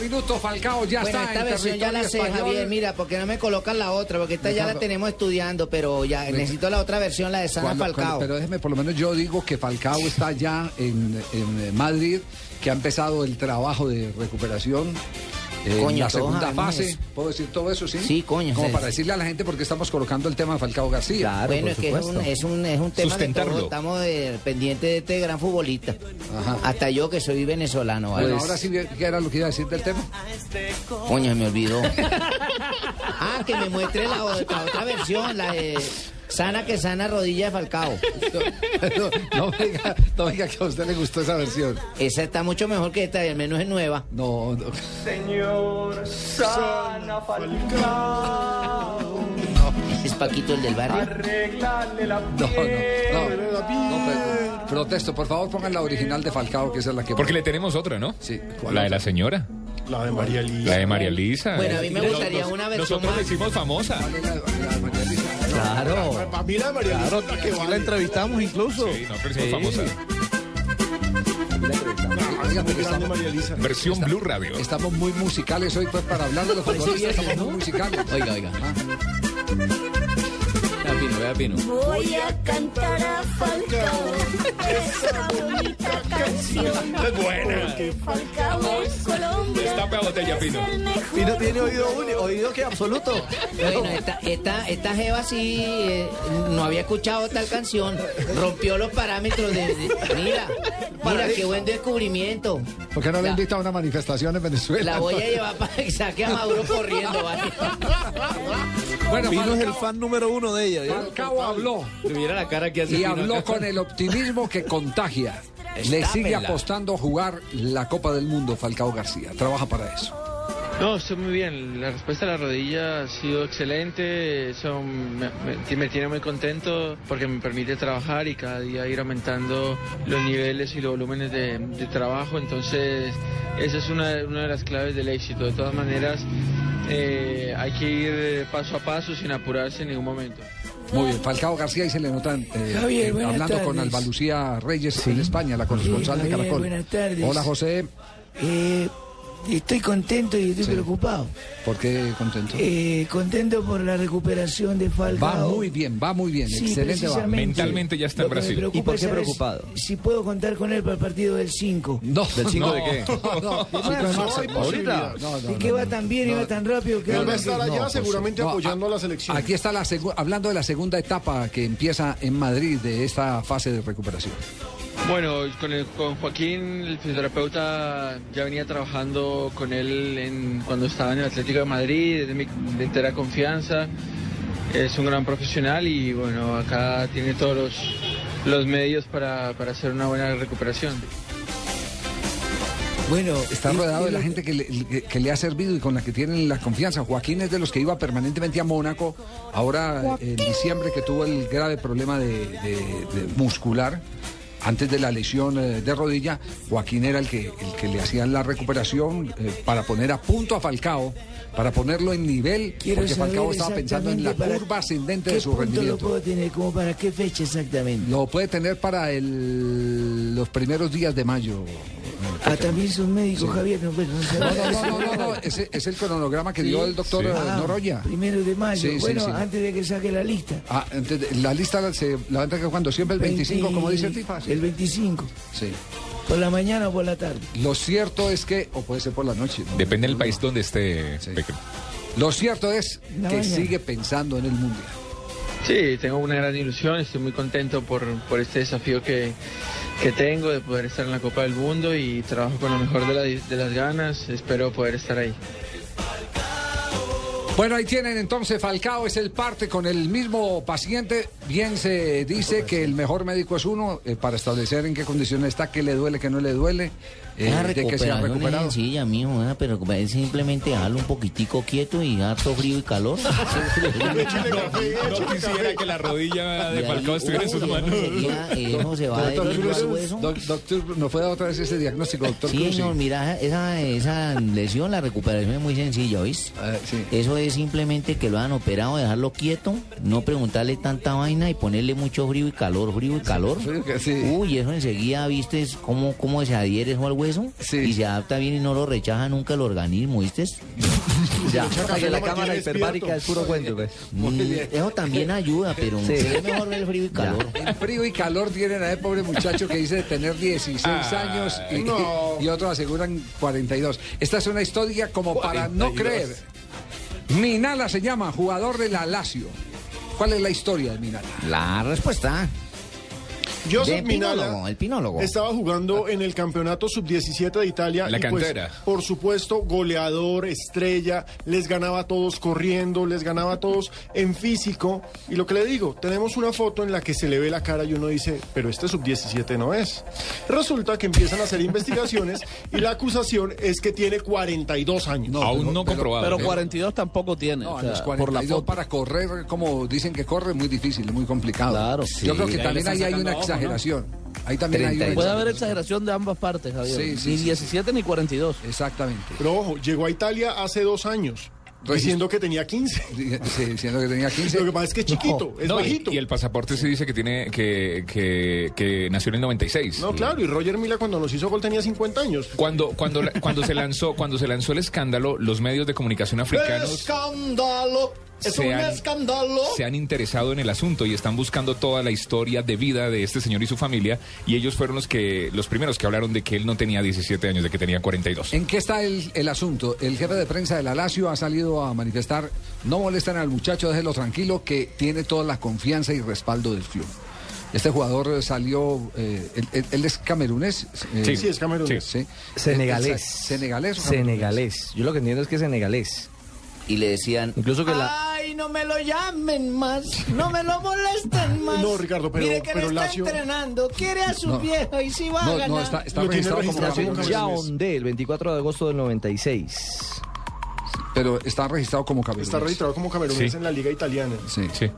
minutos, Falcao ya bueno, está esta en versión ya la sé, español. Javier, mira, porque no me colocan la otra, porque esta ya la tenemos estudiando, pero ya Venga. necesito la otra versión, la de Sana Falcao. Cuando, pero déjeme, por lo menos yo digo que Falcao está ya en, en Madrid, que ha empezado el trabajo de recuperación eh, Coño, la segunda fase, eso. ¿puedo decir todo eso? Sí, Sí, coño, Como para decirle a la gente por qué estamos colocando el tema de Falcao García. bueno, es que es un, es un, es un tema que Sustentarlo. todos estamos eh, pendientes de este gran futbolista. Hasta yo que soy venezolano. ¿vale? Bueno, ahora sí, ¿qué era lo que iba a decir del tema? Coño, se me olvidó. *laughs* ah, que me muestre la otra, otra versión, la de Sana que sana rodilla de Falcao. no, no diga, no diga que a usted le gustó esa versión. Esa está mucho mejor que esta, y al menos es nueva. No, no. Señor Sana Falcao. Es Paquito el del barrio. Arreglarle la No, no, no, no, pero- protesto, por favor pongan la original de Falcao, que esa es la que... Porque le tenemos otra, ¿no? Sí. La de la señora. La de María Lisa. La de María Lisa. Bueno, a mí me gustaría nos- una versión Nosotros la más- hicimos famosa. Claro. Para mí la de María Lisa Claro, la que vale. la entrevistamos incluso. Sí, nosotros la hicimos famosa. Estamos, María Lisa. Versión Blue Radio. estamos muy musicales hoy, pues para hablar de los futbolistas estamos muy musicales. Oiga, oiga. Vea Pino. Voy a cantar a Falcao esa bonita canción. Es buena. Porque Falcao es Colombia. Destape a botella, Pino. Pino tiene oído, uni- oído que absoluto. Bueno, esta, esta, esta Jeva sí eh, no había escuchado tal canción. Rompió los parámetros de. de- mira, mira, qué buen descubrimiento. ¿Por qué no le La- invita a una manifestación en Venezuela? La voy a llevar para que saque a Maduro corriendo, ¿vale? Bueno, Pino es el fan número uno de ella. ¿ya? Falcao habló Mira la cara que hace y habló acá. con el optimismo que contagia. Le sigue apostando a jugar la Copa del Mundo Falcao García. Trabaja para eso. No, estoy muy bien. La respuesta a la rodilla ha sido excelente. Eso me, me- me tiene muy contento porque me permite trabajar y cada día ir aumentando los niveles y los volúmenes de, de trabajo. Entonces, esa es una, una de las claves del éxito. De todas maneras, eh, hay que ir paso a paso sin apurarse en ningún momento. Muy bien, Falcao García y se le notan eh, Javier, eh, hablando con tardes. Alba Lucía Reyes en España, la corresponsal de Javier, Caracol. buenas tardes. Hola José, Eh, estoy contento y estoy Sí. preocupado. ¿por qué contento? Eh, contento por la recuperación de Falcao. Va muy bien, va muy bien, Sí, excelente va. Mentalmente ya está en Brasil. preocupa ¿Y por qué preocupado? Si, puedo contar con él para el partido del 5. No, ¿Del cinco no, de qué? No, no. No. No, que va tan bien y va tan rápido que... Él va a estar allá pues, seguramente no, apoyando a- a la selección. Aquí está la hablando de la segunda etapa que empieza en Madrid de esta fase de recuperación. Bueno, con, el- con Joaquín, el fisioterapeuta, ya venía trabajando con él en- cuando estaba en el Atlético de Madrid, es de mi de entera confianza. Es un gran profesional y bueno, acá tiene todos los, los medios para, para hacer una buena recuperación. Bueno, Está rodeado de la gente que le, que- que le ha servido y con la que tienen la confianza. Joaquín es de los que iba permanentemente a Mónaco. Ahora, en diciembre, que tuvo el grave problema de, de- de muscular, antes de la lesión eh, de rodilla, Joaquín era el que, el que le hacía la recuperación eh, para poner a punto a Falcao, para ponerlo en nivel, Quiero porque Falcao estaba pensando en la curva ascendente ¿Qué de su punto lo rendimiento. puedo tener? ¿Como para qué fecha exactamente? Lo puede tener para el- los primeros días de mayo. Ah, también son médicos, Javier. No, bueno, no No, no, no, no, no, ese es el cronograma que dio Sí. el doctor Sí. eh, Ah, Noroya. Primero de mayo. Sí, sí, bueno, sí. antes de que saque la lista. Ah, entonces, la lista la- se la va a entregar cuando siempre el 25, como dice el FIFA. El 25. Sí. ¿Por la mañana o por la tarde? Lo cierto es que, o puede ser por la noche. ¿no? Depende del país donde esté. Lo cierto es La que mañana. sigue pensando en el mundial. Sí, tengo una gran ilusión, estoy muy contento por, por este desafío que, que tengo de poder estar en la Copa del Mundo y trabajo con lo mejor de, la- de las ganas, espero poder estar ahí. Bueno, ahí tienen entonces Falcao es el parte con el mismo paciente. Bien se dice que el mejor médico es uno eh, para establecer en qué condiciones está, qué le duele, qué no le duele, eh, Esa de que se ha es sencilla, mijo, ¿eh? pero es simplemente dejarlo un poquitico quieto y harto frío y calor. No quisiera que la rodilla de Falcao estuviera en sus manos. eh, eso se va Doctor adheriendo al Cruz, hueso. doc- doctor, ¿nos puede dar otra vez ese diagnóstico, doctor Sí, señor, mira, esa, esa lesión, la recuperación es muy sencilla, ¿oís? Eso es simplemente que lo han operado, dejarlo quieto, no preguntarle tanta vaina y ponerle mucho frío y calor, frío y calor. Uy, eso enseguida, ¿viste cómo, cómo se adhiere eso al hueso? Y se adapta bien y no lo rechaza nunca el organismo, ¿viste? *laughs* Ya, que la cámara hiperbárica es puro cuento, pues. Mm, Eso también ayuda, pero Sí. es mejor ver el frío y calor. En frío y calor tienen a ese pobre muchacho que dice de tener 16 años y, no. y otros aseguran 42. Esta es una historia como para no creer. Minala se llama, jugador de la Lazio. ¿Cuál es la historia de Minala? La respuesta. Joseph Minala pinólogo, el pinólogo. estaba jugando en el campeonato sub-17 de Italia. La y pues, cantera. por supuesto, goleador, estrella, les ganaba a todos corriendo, les ganaba a todos en físico. Y lo que le digo, tenemos una foto en la que se le ve la cara y uno dice, pero este sub-17 no es. Resulta que empiezan a hacer investigaciones *laughs* y la acusación es que tiene 42 años. Aún no comprobado. Pero 42 tampoco tiene. No, o a sea, los por la 42 foto. para correr, como dicen que corre, muy difícil, muy complicado. Claro. Yo Sí. creo que también ahí hay una ¿no? Exageración. Ahí también hay una Puede haber exageración. de ambas partes, Javier. Sí, sí, ni sí. 17 ni 42. Exactamente. Pero ojo, llegó a Italia hace dos años. Diciendo que tenía 15. Sí, diciendo que tenía 15. Lo que pasa es que es chiquito, es No, y- bajito. Y, el pasaporte se dice que tiene que, que, que nació en el 96. No, claro, y Roger Mila cuando nos hizo gol tenía 50 años. Cuando, cuando, cuando se lanzó, cuando se lanzó el escándalo, los medios de comunicación africanos ¡Escándalo! ¡Es Se un han- escándalo! se han interesado en el asunto y están buscando toda la historia de vida de este señor y su familia. Y ellos fueron los que, los primeros que hablaron de que él no tenía 17 años, de que tenía 42. ¿En qué está el, el asunto? El jefe de prensa de la Lazio ha salido a manifestar, no molestan al muchacho, déjelo tranquilo, que tiene toda la confianza y respaldo del club. Este jugador salió, eh, él, él- él es camerunés. eh, Sí, sí, es camerunés. sí. Senegalés. Senegalés. Senegalés. Yo lo que entiendo es que es senegalés. Y le decían. Incluso que la. Ay, no me lo llamen más, no me lo molesten *laughs* más. No, Ricardo, pero- Mire que pero no está entrenando, quiere a su No. viejo y si va No, a no, ganar. está- está Lo tiene registrado como registrado. Yaoundé, el 24 de agosto del 96. Pero está registrado como camerunés. Está registrado como camerunés Sí. en la liga italiana. Sí. Sí.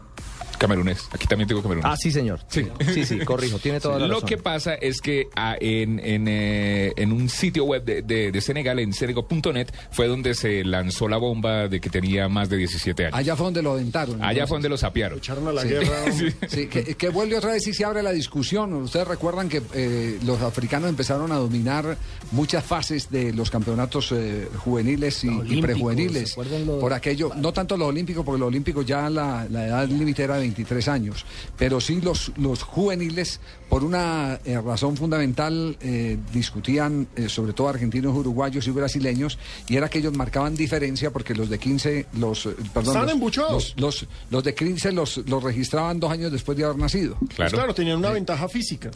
Camerunés. Aquí también tengo camerunés. Ah, sí, señor. Sí, sí, sí, corrijo. Tiene toda la Lo razón. que pasa es que ah, en, en, eh, en un sitio web de, de- de Senegal, en senegal.net, fue donde se lanzó la bomba de que tenía más de 17 años. Allá fue donde lo aventaron. Allá fue donde lo sapearon. Echaron a la Sí. guerra. *laughs* Sí, sí, que, que vuelve otra vez y se abre la discusión. Ustedes recuerdan que eh, los africanos empezaron a dominar muchas fases de los campeonatos eh, juveniles y, y prejuveniles. ¿se acuerdan los- Por aquello, no tanto los olímpicos, porque los olímpicos ya la, la edad límite era 23 años, pero sí los, los juveniles, por una eh, razón fundamental, eh, discutían eh, sobre todo argentinos, uruguayos y brasileños, y era que ellos marcaban diferencia porque los de 15, los, eh, perdón, Estaban los- embuchados. los, los, los de 15 los, los registraban dos años después de haber nacido. Pues claro, tenían una ventaja física.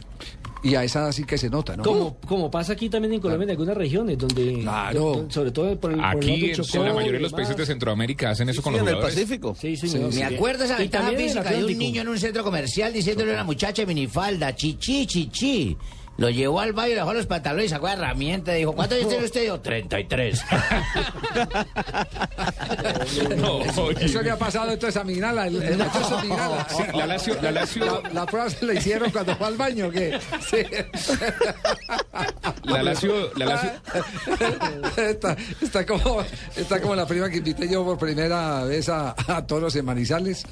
Y a esa sí que se nota, ¿no? Como, como pasa aquí también en Colombia en algunas regiones donde, Claro. sobre todo por el, por el Aquí, en, Chocó en la mayoría de los países de. Centroamérica hacen eso con los en el. Pacífico. Sí, señor. Me acuerdo esa ventaja física de un niño en un centro comercial diciéndole a una muchacha minifalda, chichi, chichi. Lo llevó al baño, le dejó los pantalones, sacó la herramienta y dijo, ¿cuántos años tiene usted? Dijo, 33. *laughs* No. Eso le ha pasado entonces a Minala, el, el machoso Minala. Sí, la Lazio, la Lazio, La, la prueba se la hicieron cuando fue al baño, ¿qué? Sí. la Lazio, la Lazio, *laughs* Está, está como, está como la prima que invité yo por primera vez a, a toros en Manizales.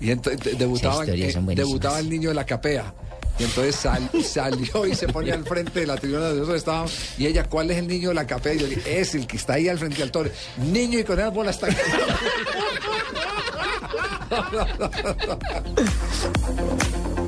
Y entonces debutaba, eh, debutaba el niño de la capea. Y entonces sal- salió y se ponía al frente de la tribuna donde nosotros estábamos. Y ella, ¿cuál es el niño de la capea? Y yo le dije, es el que está ahí al frente del toro. Niño y con esas bolas tan... *laughs*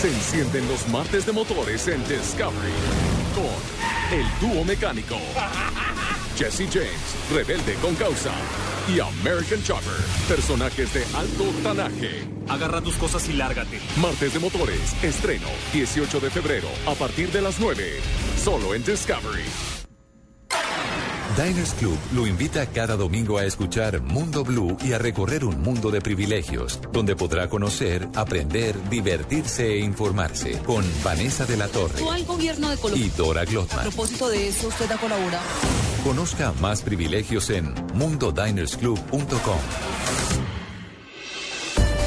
Se encienden los martes de motores en Discovery con el dúo mecánico. *laughs* Jesse James, rebelde con causa. Y American Chopper, personajes de alto tanaje. Agarra tus cosas y lárgate. Martes de motores, estreno 18 de febrero a partir de las 9. Solo en Discovery. Diners Club lo invita cada domingo a escuchar Mundo Blue y a recorrer un mundo de privilegios, donde podrá conocer, aprender, divertirse e informarse con Vanessa de la Torre gobierno de Colombia. y Dora A Glotman. propósito de eso, usted ha colaborado. Conozca más privilegios en mundodinersclub.com.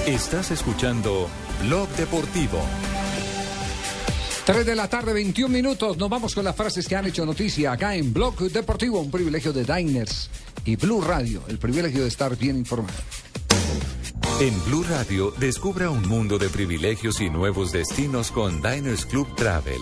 Estás escuchando Blog Deportivo. 3 de la tarde, 21 minutos. Nos vamos con las frases que han hecho noticia acá en Blog Deportivo, un privilegio de Diners y Blue Radio, el privilegio de estar bien informado. En Blue Radio, descubra un mundo de privilegios y nuevos destinos con Diners Club Travel.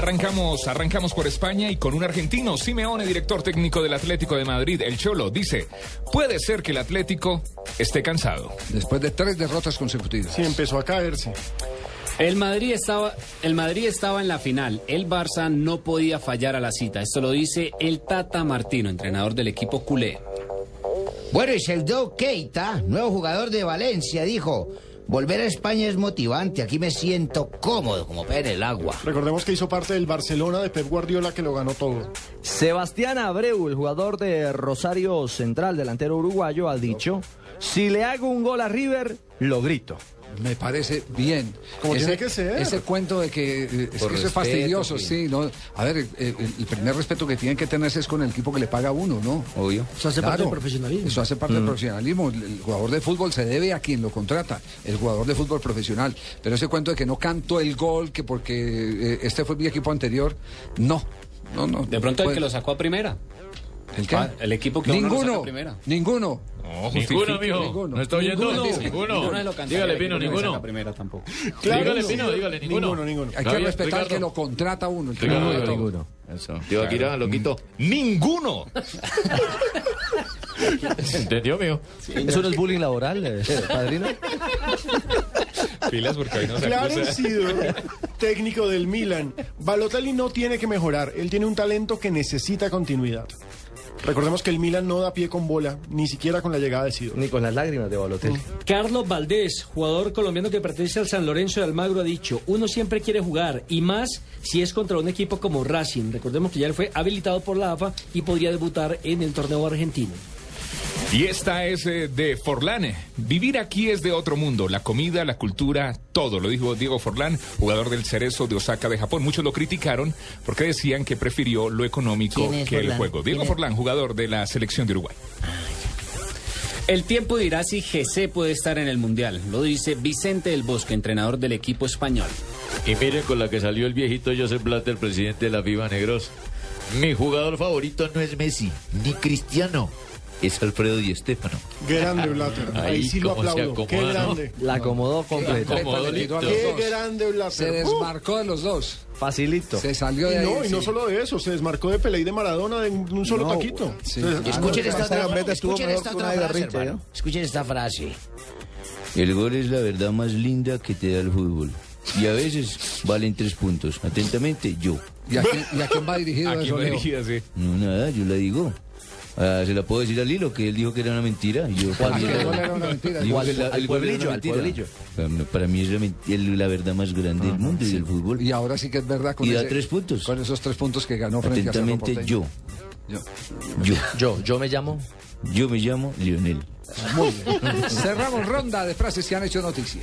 Arrancamos, arrancamos por España y con un argentino, Simeone, director técnico del Atlético de Madrid, el Cholo, dice, puede ser que el Atlético esté cansado. Después de tres derrotas consecutivas. Sí, empezó a caerse. El Madrid estaba, el Madrid estaba en la final. El Barça no podía fallar a la cita. Esto lo dice el Tata Martino, entrenador del equipo culé. Bueno, y Sheldon Keita, nuevo jugador de Valencia, dijo, volver a España es motivante, aquí me siento cómodo como pez en el agua. Recordemos que hizo parte del Barcelona de Pep Guardiola que lo ganó todo. Sebastián Abreu, el jugador de Rosario Central, delantero uruguayo, ha dicho, si le hago un gol a River, lo grito. Me parece bien. Como tiene que ser. Ese cuento de que eh, es, que eso es fastidioso, sí. sí. ¿no? A ver, eh, el primer respeto que tienen que tenerse es con el equipo que le paga a uno, ¿no? Obvio. Eso hace parte del profesionalismo. Eso hace parte del Mm. profesionalismo. El, el jugador de fútbol se debe a quien lo contrata, el jugador de fútbol profesional. Pero ese cuento de que no canto el gol, que porque eh, este fue mi equipo anterior, no. No, no. De pronto el Puede- que lo sacó a primera. ¿El qué? El equipo que a uno lo saca Ninguno. primera. Ninguno. Ninguno, mijo. Ninguno. ¿No está oyendo? Ninguno. Ninguno. Ninguno Dígale, Pino, ninguno. saca a primera tampoco. Dígale, Pino, dígale, ninguno. Ninguno, ninguno. Hay que respetar Ricardo. que lo contrata uno. el que Ricardo, lo contrata ninguno. uno. Eso. Tío Akira, loquito. ¡Ninguno! *laughs* ¿Entendió, mijo? ¿Eso no es bullying laboral, eh, padrino? Pilas porque hoy no se. Seedorf, técnico del Milan. Balotelli no tiene que mejorar. Él tiene un talento que necesita continuidad. Recordemos que el Milan no da pie con bola, ni siquiera con la llegada de Seedorf. Ni con las lágrimas de Balotelli. Carlos Valdés, jugador colombiano que pertenece al San Lorenzo de Almagro, ha dicho, uno siempre quiere jugar y más si es contra un equipo como Racing. Recordemos que ya él fue habilitado por la AFA y podría debutar en el torneo argentino. Y esta es eh, de Forlán. Vivir aquí es de otro mundo. La comida, la cultura, todo. Lo dijo Diego Forlán, jugador del Cerezo de Osaka de Japón. Muchos lo criticaron porque decían que prefirió lo económico ¿Quién es que el juego. Diego. Forlán, jugador de la selección de Uruguay. El tiempo dirá si GC puede estar en el Mundial. Lo dice Vicente del Bosque, entrenador del equipo español. Y miren con la que salió el viejito Joseph Blatter, presidente de la FIBA Negros. Mi jugador favorito no es Messi, ni Cristiano. Es Alfredo Di Stéfano. Grande Blatter. *laughs* Ahí, Ahí sí lo se aplaudo. Qué grande. La acomodó completo. acomodó a Qué grande Se Blatter. Uh, desmarcó de los dos. Facilito. Se salió y de ahí. no, y no sí. solo de eso, se desmarcó de Pelé y de Maradona de un, solo No, taquito. sí. Se- Escuchen esta otra, estuvo escuchen esta otra frase, hermano. Escuchen esta frase. El gol es la verdad más linda que te da el fútbol. Y a veces valen tres puntos. Atentamente, yo. ¿Y a quién, y a quién va dirigido *laughs* Aquí eso, va Leo? dirigida, sí. No, nada, yo la digo. Ah, se la puedo decir a Lilo, que él dijo que era una mentira. y Yo, Ah, gol era una mentira. Dijo Al- que la- al el pueblillo, al. Para mí- es la, men- el- la verdad más grande del mundo y del fútbol. Y ahora sí que es verdad con, Y da tres puntos. con esos tres puntos que ganó frente a Cerro Atentamente, yo. Yo. Yo. Yo, yo me llamo. Yo me llamo Lionel. Muy bien. Cerramos ronda de frases que han hecho noticia.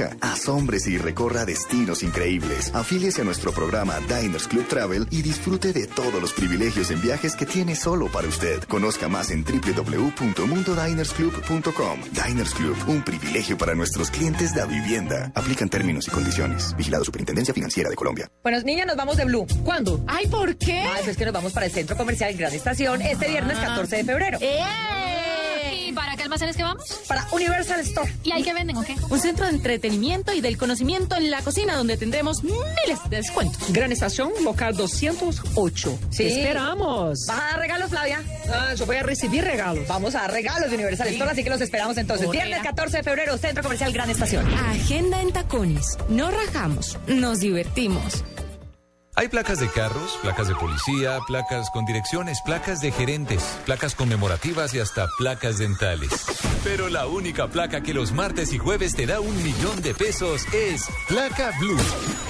Conozca, asómbrese y recorra destinos increíbles. Afíliese a nuestro programa Diners Club Travel y disfrute de todos los privilegios en viajes que tiene solo para usted. Conozca más en www.mundodinersclub.com. Diners Club, un privilegio para nuestros clientes de vivienda. Aplican términos y condiciones. Vigilado Superintendencia Financiera de Colombia. Buenos niñas, nos vamos de Blue. ¿Cuándo? Ay, ¿por qué? Ay, pues que nos vamos para el Centro Comercial Gran Estación este viernes 14 de febrero. ¿Y para qué almacenes que vamos? Para Universal Store. ¿Y ahí qué venden o qué? Un centro de entretenimiento y del conocimiento en la cocina donde tendremos miles de descuentos. Gran Estación, local 208. Sí. Te esperamos. ¿Vas a dar regalos, Flavia? Ah, yo voy a recibir regalos. Vamos a dar regalos de Universal Store, así que los esperamos entonces. Viernes 14 de febrero, Centro Comercial Gran Estación. Agenda en tacones. No rajamos, nos divertimos. Hay placas de carros, placas de policía, placas con direcciones, placas de gerentes, placas conmemorativas y hasta placas dentales. Pero la única placa que los martes y jueves te da un millón de pesos es Placa Blue.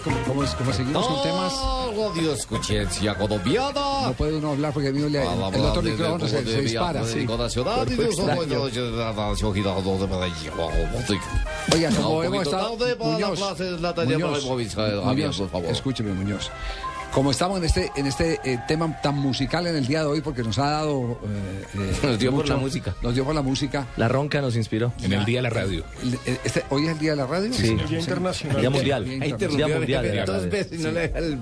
Como, como, como seguimos con temas. Escuchencia colombiana. No puede uno hablar porque le, el otro micrófono se, se dispara. Sí. Nacional y. Oiga, como hemos estado. Muñoz, Muñoz, el Muñoz, escúcheme, Muñoz. Como estamos en este, en este eh, tema tan musical en el día de hoy, porque nos ha dado. eh, eh, Nos dio por mucho- la música. Nos dio por la música. La ronca nos inspiró. En el Día de la Radio. Eh, este- ¿Hoy es el día de la radio? Sí. Día internacional. Día mundial. Día internacional. Mundial de la Dos veces no le deja el.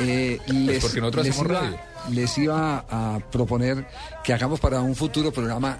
Eh, Pues les, porque nosotros les hacemos iba, radio. les iba a proponer que hagamos para un futuro programa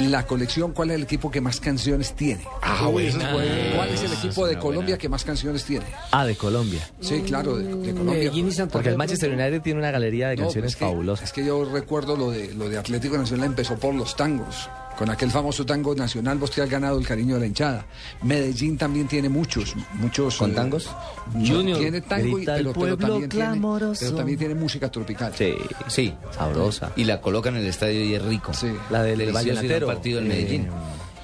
la colección, ¿cuál es el equipo que más canciones tiene? Ah, Uy. ¿Cuál es el Ah, equipo de Colombia buena. que más canciones tiene? Ah, de Colombia. Sí, claro, de, de Colombia. Medellín y Santander. Porque el Manchester United tiene una galería de No, canciones es que- fabulosas. Es que yo recuerdo lo de lo de Atlético Nacional empezó por los tangos. Con aquel famoso tango nacional, vos te has ganado el cariño de la hinchada. Medellín también tiene muchos, muchos. ¿Con eh, tangos? no, Junior, tiene tango, y, el pero, pero también tiene, clamoroso. pero también tiene música tropical. Sí. Sí. Sabrosa. Y la colocan en el estadio y es rico. Sí. La del un Vallenatero. partido en Eh, Medellín. en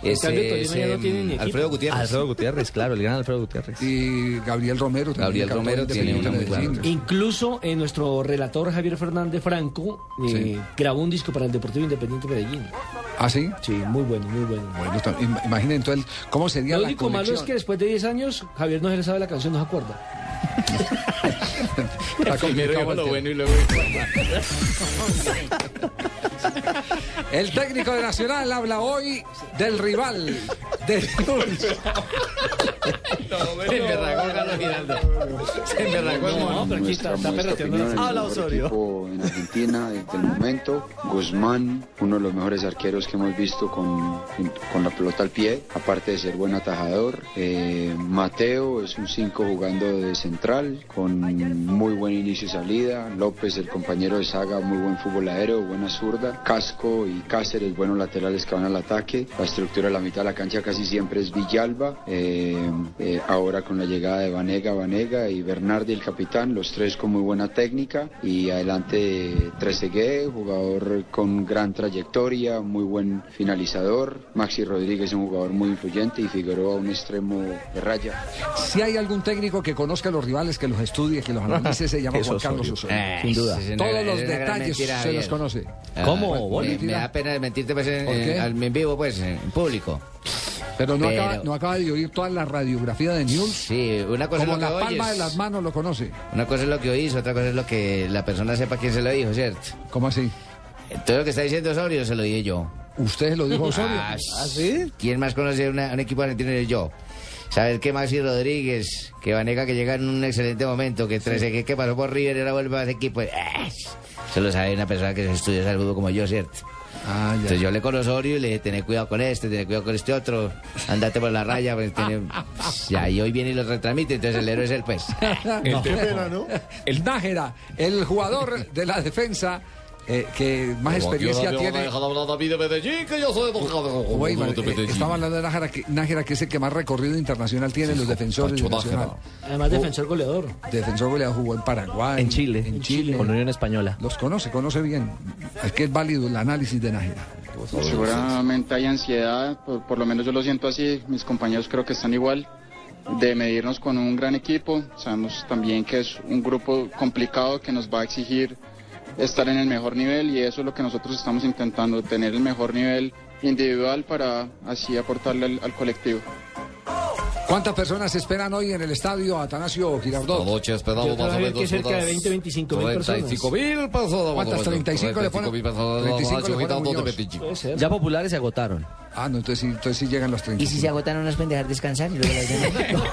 es no em, tiene. Alfredo Gutiérrez. Alfredo Gutiérrez, claro, el gran Alfredo Gutiérrez. Y Gabriel Romero también. Gabriel Romero tiene Independiente una muy buena. Medellín. Incluso eh, nuestro relator Javier Fernández Franco eh, Sí. grabó un disco para el Deportivo Independiente Medellín. ¿Ah, sí? Sí, muy bueno, muy bueno. Bueno, imaginen entonces cómo sería Lo la único malo es que después de 10 años Javier no se le sabe la canción, no se acuerda. Está complicado el tema. y luego. *laughs* El técnico de Nacional habla hoy del rival de Se emberracó Carlos Giraldo. Se emberracó el mono. No, pero aquí está, está perrateando. Habla Osorio. en Argentina desde el momento. Guzmán, uno de los mejores arqueros que hemos visto con, con la pelota al pie, aparte de ser buen atajador. Eh, Mateo es un 5 jugando de central, con muy buen inicio y salida. López, el compañero de Saga, muy buen fútbol aéreo, buena zurda. Casco y Cáceres, buenos laterales que van al ataque. La estructura de la mitad de la cancha casi siempre es Villalba. Eh, eh, ahora con la llegada de Vanega, Vanega y Bernardi, el capitán, los tres con muy buena técnica. Y adelante Trezeguet, jugador con gran trayectoria, muy buen finalizador. Maxi Rodríguez, un jugador muy influyente. Y Figueroa, un extremo de raya. Si hay algún técnico que conozca a los rivales, que los estudie, que los analice, se llama *laughs* Juan Carlos Osorio. Eh, Sin duda. Todos los detalles se Javier. los conoce. ¿Cómo? Me, me da pena mentirte pues, en, ¿Por qué? en- en vivo, pues, en público. Pero no, Pero- Acaba, no acaba de oír toda la radiografía de News. Sí, una cosa Como es lo la que palma oyes. de las manos lo conoce. Una cosa es lo que oís, otra cosa es lo que la persona sepa quién se lo dijo, ¿cierto? ¿Cómo así? Todo lo que está diciendo Osorio se lo dije yo. ¿Usted lo dijo Osorio? Ah, ¿sí? ¿Quién más conoce una- un equipo argentino que yo? ¿Sabes qué, Maxi Rodríguez? Que Vanega que llega en un excelente momento, que tras que, que pasó por River y ahora vuelve a ese equipo. ¡eh! Eso lo sabe una persona que estudia salud como yo, ¿cierto? Ah, Entonces yo hablé con Osorio y le dije, tené cuidado con este, tené cuidado con este otro, andate por la raya, pues, y hoy viene y lo retransmite, entonces el héroe es él, pues. *laughs* No. El Nájera, el jugador de la defensa eh, que más experiencia tiene. Güey, man, eh, estaba hablando de Nájera que, Nájera, que es el que más recorrido internacional tiene en los defensores de Nacional. Además, defensor goleador. Defensor goleador jugó en Paraguay. En Chile. En Chile. Con Unión Española. Los conoce, conoce bien. Es que es válido el análisis de Nájera. Seguramente hay ansiedad, por, por lo menos yo lo siento así, mis compañeros creo que están igual, de medirnos con un gran equipo. Sabemos también que es un grupo complicado que nos va a exigir estar en el mejor nivel y eso es lo que nosotros estamos intentando, tener el mejor nivel individual para así aportarle al, al colectivo. ¿Cuántas personas esperan hoy en el estadio Atanasio Girardot? Esta noche esperamos más o menos que cerca de unas 20, 25 mil personas. 35 mil personas. ¿Cuántas? más o menos. 35 le ponen- 35 mil personas. 35 le ponen. Ya populares se agotaron. Ah, no, entonces sí, entonces sí llegan los ¿Y 30. si se agotan unos pueden dejar descansar y luego las demás?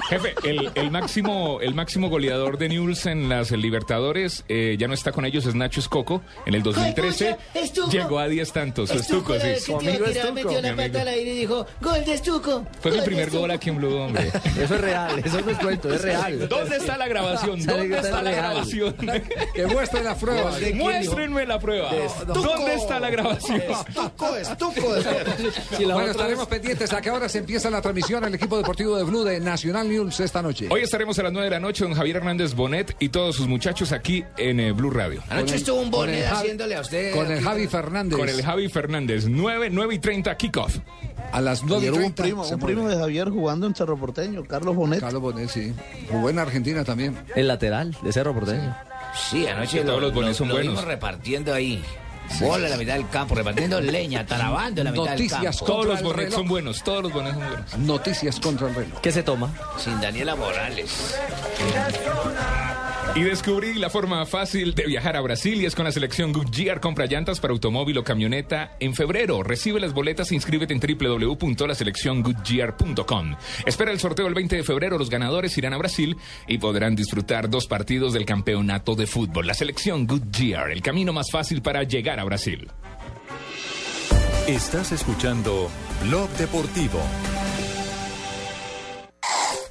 *laughs* Jefe, el, el máximo, el máximo goleador de Newell's en las Libertadores eh, ya no está con ellos, es Nacho Escoco. En el 2013 Estuco. llegó a 10 tantos. Estuco, sí. que te iba a tirar, metió la amigo. pata al aire y dijo, gol de Estuco. Fue mi primer Estuco". gol aquí en Blue, hombre. Eso es real, eso no es cuento, es real. ¿Dónde está la grabación? ¿Dónde está es la grabación? Que muestren las pruebas. *laughs* Muéstrenme la prueba. ¿Dónde está la grabación? Estuco, estuco. *laughs* Si la Bueno, otra estaremos pendientes a qué hora se empieza la transmisión al equipo deportivo de Blue de Nacional News esta noche. Hoy estaremos a las 9 de la noche con Javier Hernández Bonet y todos sus muchachos aquí en eh, Blue Radio. Anoche estuvo un bonet Javi- haciéndole a usted. Con el Javi Fernández. Con el Javi Fernández. 9, 9 y 30 kickoff. A las 9 y Ayer hubo 30 un primo, un primo de Javier jugando en Cerro Porteño, Carlos Bonet. Carlos Bonet, sí. Jugó en Argentina también. El lateral de Cerro Porteño. Sí, anoche Que todos lo, los bonets lo- son lo buenos. repartiendo ahí. Bola en la mitad del campo, repartiendo leña, talabando en la mitad Noticias del campo. Todos Contra los reloj. son buenos. Todos los bonets son buenos. Noticias contra el reloj. ¿Qué se toma? Sin Daniela Morales. Y descubrí la forma fácil de viajar a Brasil y es con la selección Goodyear. Compra llantas para automóvil o camioneta en febrero. Recibe las boletas e inscríbete en www.laselecciongoodyear.com. Espera el sorteo el 20 de febrero. Los ganadores irán a Brasil y podrán disfrutar dos partidos del campeonato de fútbol. La selección Goodyear, el camino más fácil para llegar a Brasil. Estás escuchando Blog Deportivo.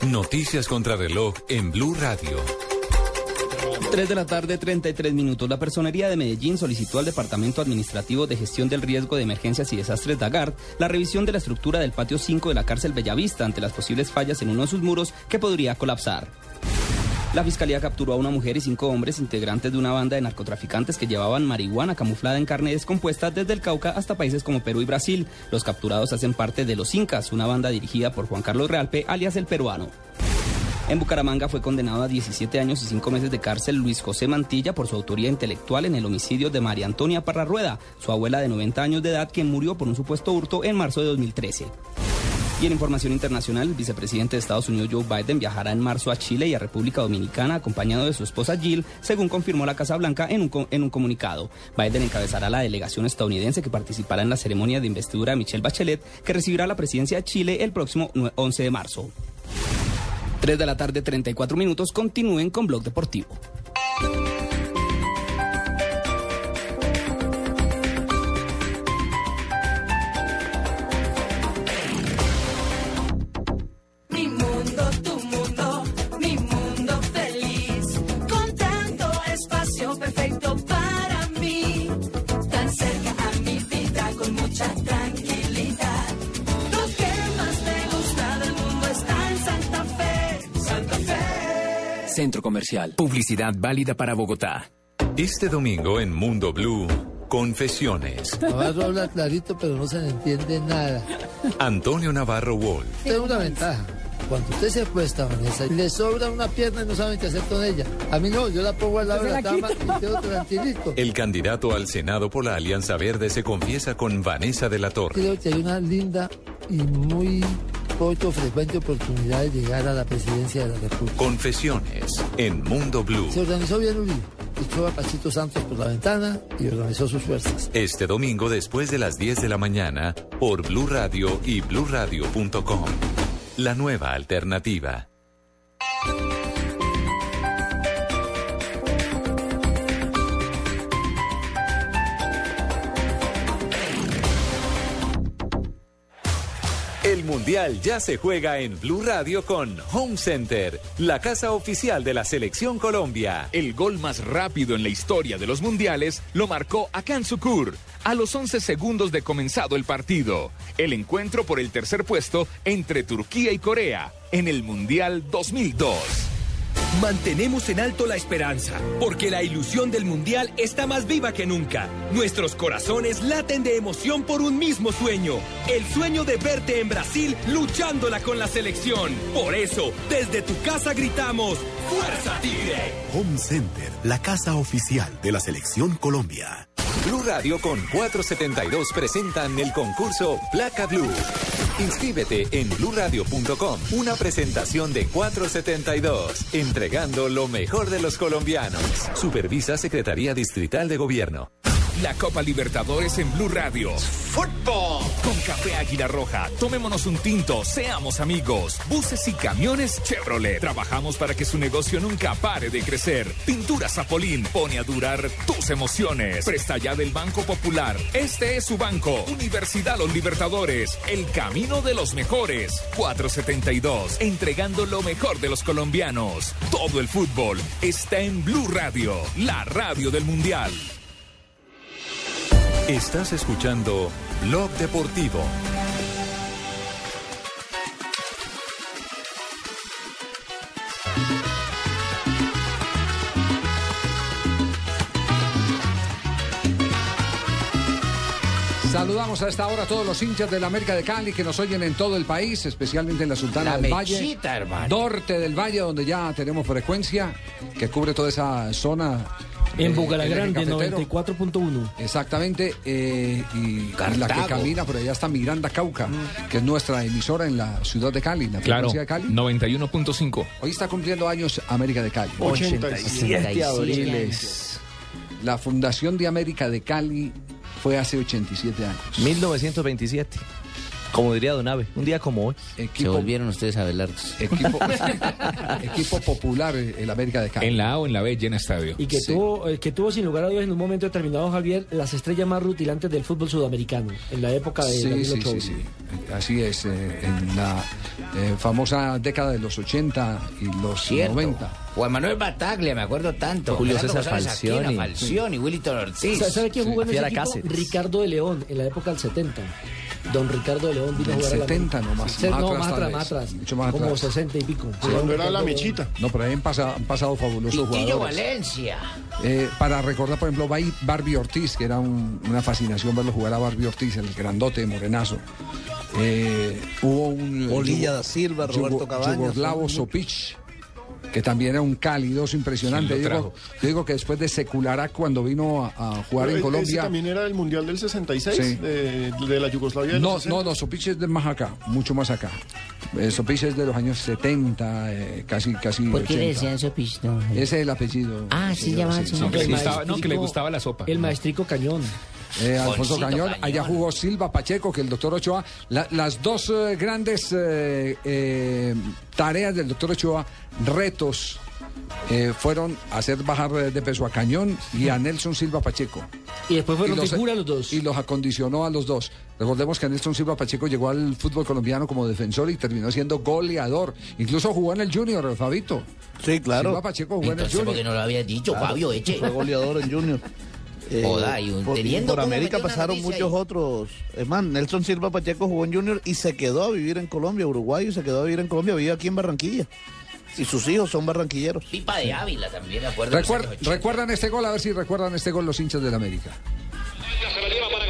Noticias contra reloj en Blue Radio. 3 de la tarde, 33 minutos. La Personería de Medellín solicitó al Departamento Administrativo de Gestión del Riesgo de Emergencias y Desastres DAGARD la revisión de la estructura del patio 5 de la cárcel Bellavista ante las posibles fallas en uno de sus muros que podría colapsar. La fiscalía capturó a una mujer y cinco hombres integrantes de una banda de narcotraficantes que llevaban marihuana camuflada en carne descompuesta desde el Cauca hasta países como Perú y Brasil. Los capturados hacen parte de Los Incas, una banda dirigida por Juan Carlos Realpe, alias el peruano. En Bucaramanga fue condenado a 17 años y 5 meses de cárcel Luis José Mantilla por su autoría intelectual en el homicidio de María Antonia Parra su abuela de 90 años de edad, quien murió por un supuesto hurto en marzo de 2013. Y en información internacional, el vicepresidente de Estados Unidos Joe Biden viajará en marzo a Chile y a República Dominicana acompañado de su esposa Jill, según confirmó la Casa Blanca en un, en un comunicado. Biden encabezará la delegación estadounidense que participará en la ceremonia de investidura de Michelle Bachelet, que recibirá la presidencia de Chile el próximo nue- 11 de marzo. 3 de la tarde, 34 minutos. Continúen con Blog Deportivo. Centro Comercial. Publicidad válida para Bogotá. Este domingo en Mundo Blue, Confesiones. Navarro habla clarito, pero no se le entiende nada. Antonio Navarro Wolf. Tengo una ventaja. Cuando usted se acuesta, Vanessa, le sobra una pierna y no saben qué hacer con ella. A mí no, yo la pongo al lado de la cama y quedo tranquilito. El candidato al Senado por la Alianza Verde se confiesa con Vanessa de la Torre. Creo que hay una linda y muy poco frecuente oportunidad de llegar a la presidencia de la República. Confesiones en Mundo Blue. Se organizó bien Uribe. Echó a Pachito Santos por la ventana y organizó sus fuerzas. Este domingo después de las 10 de la mañana por Blue Radio y bluradio.com. la nueva alternativa. El Mundial ya se juega en Blue Radio con Home Center, la casa oficial de la Selección Colombia. El gol más rápido en la historia de los mundiales lo marcó Akan Sukur a los 11 segundos de comenzado el partido. El encuentro por el tercer puesto entre Turquía y Corea en el Mundial 2002. Mantenemos en alto la esperanza, porque la ilusión del Mundial está más viva que nunca. Nuestros corazones laten de emoción por un mismo sueño, el sueño de verte en Brasil luchándola con la selección. Por eso, desde tu casa gritamos, ¡Fuerza Tigre! Home Center, la casa oficial de la Selección Colombia. Blue Radio con 472 presentan el concurso Placa Blue. Inscríbete en bluradio.com. Una presentación de 472, lo mejor de los colombianos. Supervisa Secretaría Distrital de Gobierno. La Copa Libertadores en Blue Radio. ¡Fútbol! Con Café Águila Roja. Tomémonos un tinto, seamos amigos. Buses y camiones Chevrolet. Trabajamos para que su negocio nunca pare de crecer. Pintura Zapolín pone a durar tus emociones. Presta ya del Banco Popular. Este es su banco. Universidad Los Libertadores. El camino de los mejores. 472. Entregando lo mejor de los colombianos. Todo el fútbol está en Blue Radio. La radio del Mundial. Estás escuchando Blog Deportivo. Saludamos a esta hora a todos los hinchas de la América de Cali que nos oyen en todo el país, especialmente en la Sultana La del mechita, Valle, hermano. norte del Valle, donde ya tenemos frecuencia que cubre toda esa zona. En eh, cafetero. 94.1. Exactamente, eh, y, y la que Cartago. camina por allá está Miranda Cauca, que es nuestra emisora en la ciudad de Cali, la Claro, frecuencia de Cali. 91.5. Hoy está cumpliendo años América de Cali. 87 abriles. La fundación de América de Cali fue hace 87 años. 1927. Como diría Don Ave, un día como hoy. Se volvieron ustedes a velardos. equipo, *laughs* equipo popular, eh, el América de Cali. En la A o en la B llena estadio. Y que, Sí. tuvo, eh, que tuvo sin lugar a dudas en un momento determinado, Javier, las estrellas más rutilantes del fútbol sudamericano, en la época de Sí, sí, sí, sí. Así es, eh, en la eh, famosa década de los 80 y los Cierto. 90. Juan Manuel Bataglia, me acuerdo tanto. Julio César Falcioni. Falcioni, Willington Ortiz. ¿Sabe, sabe quién jugó en ese equipo? Cáceres. Ricardo de León, en la época del 70. Don Ricardo de León vino a Del jugar a la 70 nomás, más no, atrás más atrás, más atrás. mucho más Como atrás. 60 y pico. Cuando era la mechita. No, pero ahí han pasado, han pasado fabulosos jugadores. Valencia. Eh, para recordar, por ejemplo, Barbie Ortiz, que era un- una fascinación verlo jugar a Barbie Ortiz, el grandote morenazo. Eh, hubo un. Bolilla da Silva, Roberto Cabañas, Yugoslavo Sopich, que también era un cálido impresionante. ¿Quién Yo digo, yo digo que después de Secularac, cuando vino a, a jugar Pero en ese Colombia. también era el Mundial del 66, Sí. de, de la Yugoslavia. del No, 60. no, no, Sopich es de más acá, mucho más acá. Eh, Sopich es de los años 70, eh, casi, casi ¿Por qué le 80. decían Sopich? No, Ese es el apellido. Ah, sí, llamaban sí, sí. No, que le El gustaba, no, que le maestrico- gustaba la sopa. El maestrico Cañón. Eh, Alfonso Cañón, Cañón. allá jugó Silva Pacheco, que el doctor Ochoa. La- las dos eh, grandes eh, eh, tareas del doctor Ochoa, retos, eh, fueron hacer bajar de peso a Cañón y a Nelson Silva Pacheco. Y después fueron los- figura los dos. Y los acondicionó a los dos. Recordemos que Nelson Silva Pacheco llegó al fútbol colombiano como defensor y terminó siendo goleador. Incluso jugó en el Junior, Fabito. Sí, claro. Silva Pacheco jugó en el Entonces, ¿por qué Junior. no lo había dicho, Claro, Fabio Eche? Fue goleador en Junior. *laughs* Eh, Joda, y un- por, teniendo por América pasaron muchos ahí. otros. Es más, Nelson Silva Pacheco jugó en Junior y se quedó a vivir en Colombia, uruguayo, y se quedó a vivir en Colombia, vive aquí en Barranquilla. Y sus hijos son barranquilleros. Pipa de Ávila también, acuerdo. de los Recuer- años 80. ¿Recuerdan este gol? A ver si recuerdan este gol los hinchas del América. Se la lleva para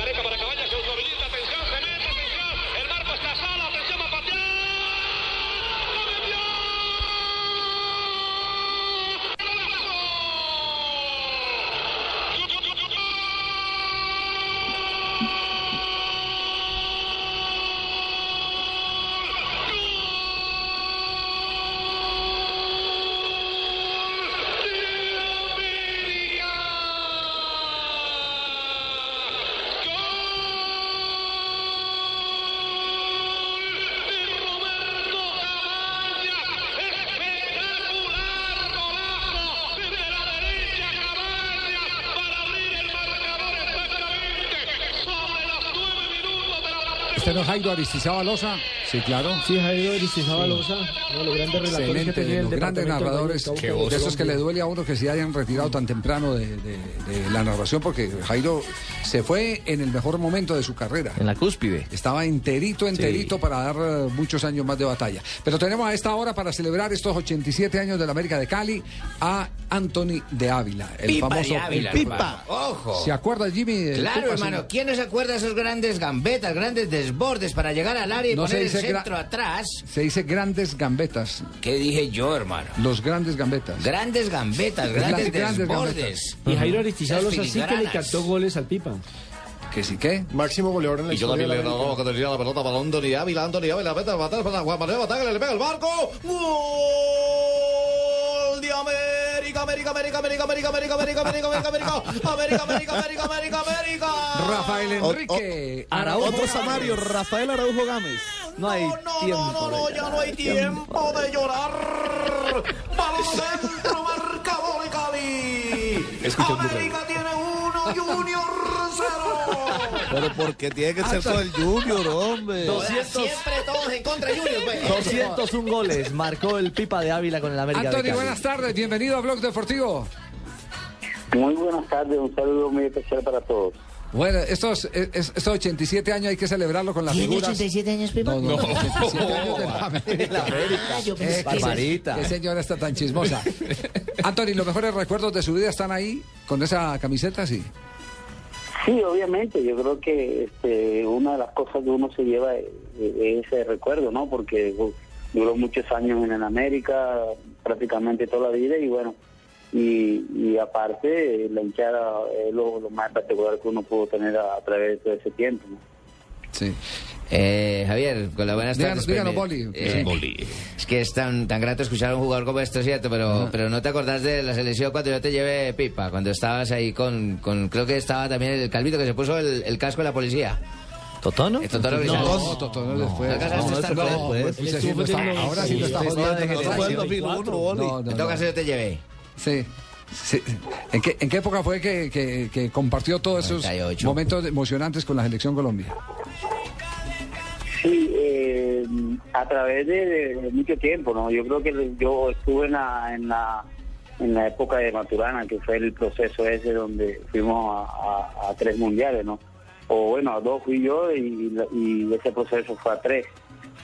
¿Este no es Jairo Aristizábal Loza? Sí, claro. Sí, Jairo Aristizábal Sí. Loza, uno de los grandes relatores que Excelente, tenía el los grandes narradores, de Cauca. esos que le duele a uno que se hayan retirado tan temprano de, de- de la narración, porque Jairo se fue en el mejor momento de su carrera. En la cúspide. Estaba enterito, enterito para dar eh, muchos años más de batalla. Pero tenemos a esta hora para celebrar estos 87 años de la América de Cali a Anthony de Ávila, el Pipa famoso de Ávila, el Pipa. Ojo. ¿Se acuerda Jimmy? Claro, Pipa, hermano. señor? ¿Quién no se acuerda de esos grandes gambetas, grandes desbordes para llegar al área y No se poner el centro atrás? Se dice grandes gambetas. ¿Qué dije yo, hermano? Los grandes gambetas. Grandes gambetas, grandes, grandes desbordes. Y Jairo Aristizábal Esas Loza sí que le cantó goles al Pipa. ¿Que sí qué? Máximo goleador en la Y yo también le daba que tenía la pelota para Anthony Ávila, Anthony Ávila, mete, para Juan Manuel Bataglia, le pega el barco. ¡Gol de América, América, América, América, América, América, América, América, América, América, América, América, América, América, América. Rafael Enrique. Araujo Otro. Samario, Rafael Araujo Gámez. No hay tiempo. No, no, ya no hay tiempo de llorar. Balón dentro, marcador de Cali. América tiene uno, Junior cero. Pero porque tiene que ser todo el Junior, hombre. 200. Siempre todos en contra de Junior, pues. 201 goles marcó el Pipa de Ávila con el América de Anthony, Cali. buenas tardes. Bienvenido a Blog Deportivo. Muy buenas tardes, un saludo muy especial para todos. Bueno, estos, es- es- estos 87 años hay que celebrarlo con las ¿Tiene figuras. 87 años, Pipa? No, no, 87 años de la *laughs* América. Ah, yo pensé Eh, que- Barbarita. Qué señora está tan chismosa. *laughs* Anthony, ¿los mejores recuerdos de su vida están ahí con esa camiseta? Sí. Sí, obviamente, yo creo que este, una de las cosas que uno se lleva es, es ese recuerdo, ¿no? Porque uh, duró muchos años en el América, prácticamente toda la vida, y bueno, y, y aparte la hinchada es lo, lo más espectacular que uno pudo tener a, a través de todo ese tiempo, ¿no? Sí. Eh, Javier, con buenas Díganos, tardes. díganos, pues, Boli. eh, Sí. Boli. Es que es tan, tan grato escuchar a un jugador como esto, ¿cierto? Pero, pero no te acordás de la selección cuando yo te llevé pipa, cuando estabas ahí con, con creo que estaba también el calvito que se puso el, el casco de la policía. ¿Totono? Totono No, Grisales. no, Totono después. ¿No alcanzaste a estar no, con él? Él sí, no está- ahora No, no, no, En no. todo caso yo te llevé. Sí. Sí. ¿En, qué, ¿En qué época fue que, que- que compartió todos esos 98. momentos emocionantes con la selección Colombia? Sí, eh, a través de, mucho tiempo, ¿no? Yo creo que yo estuve en la, en la, en la época de Maturana, que fue el proceso ese donde fuimos a, a- a tres mundiales, ¿no? O bueno, a dos fui yo y, la- y ese proceso fue a tres.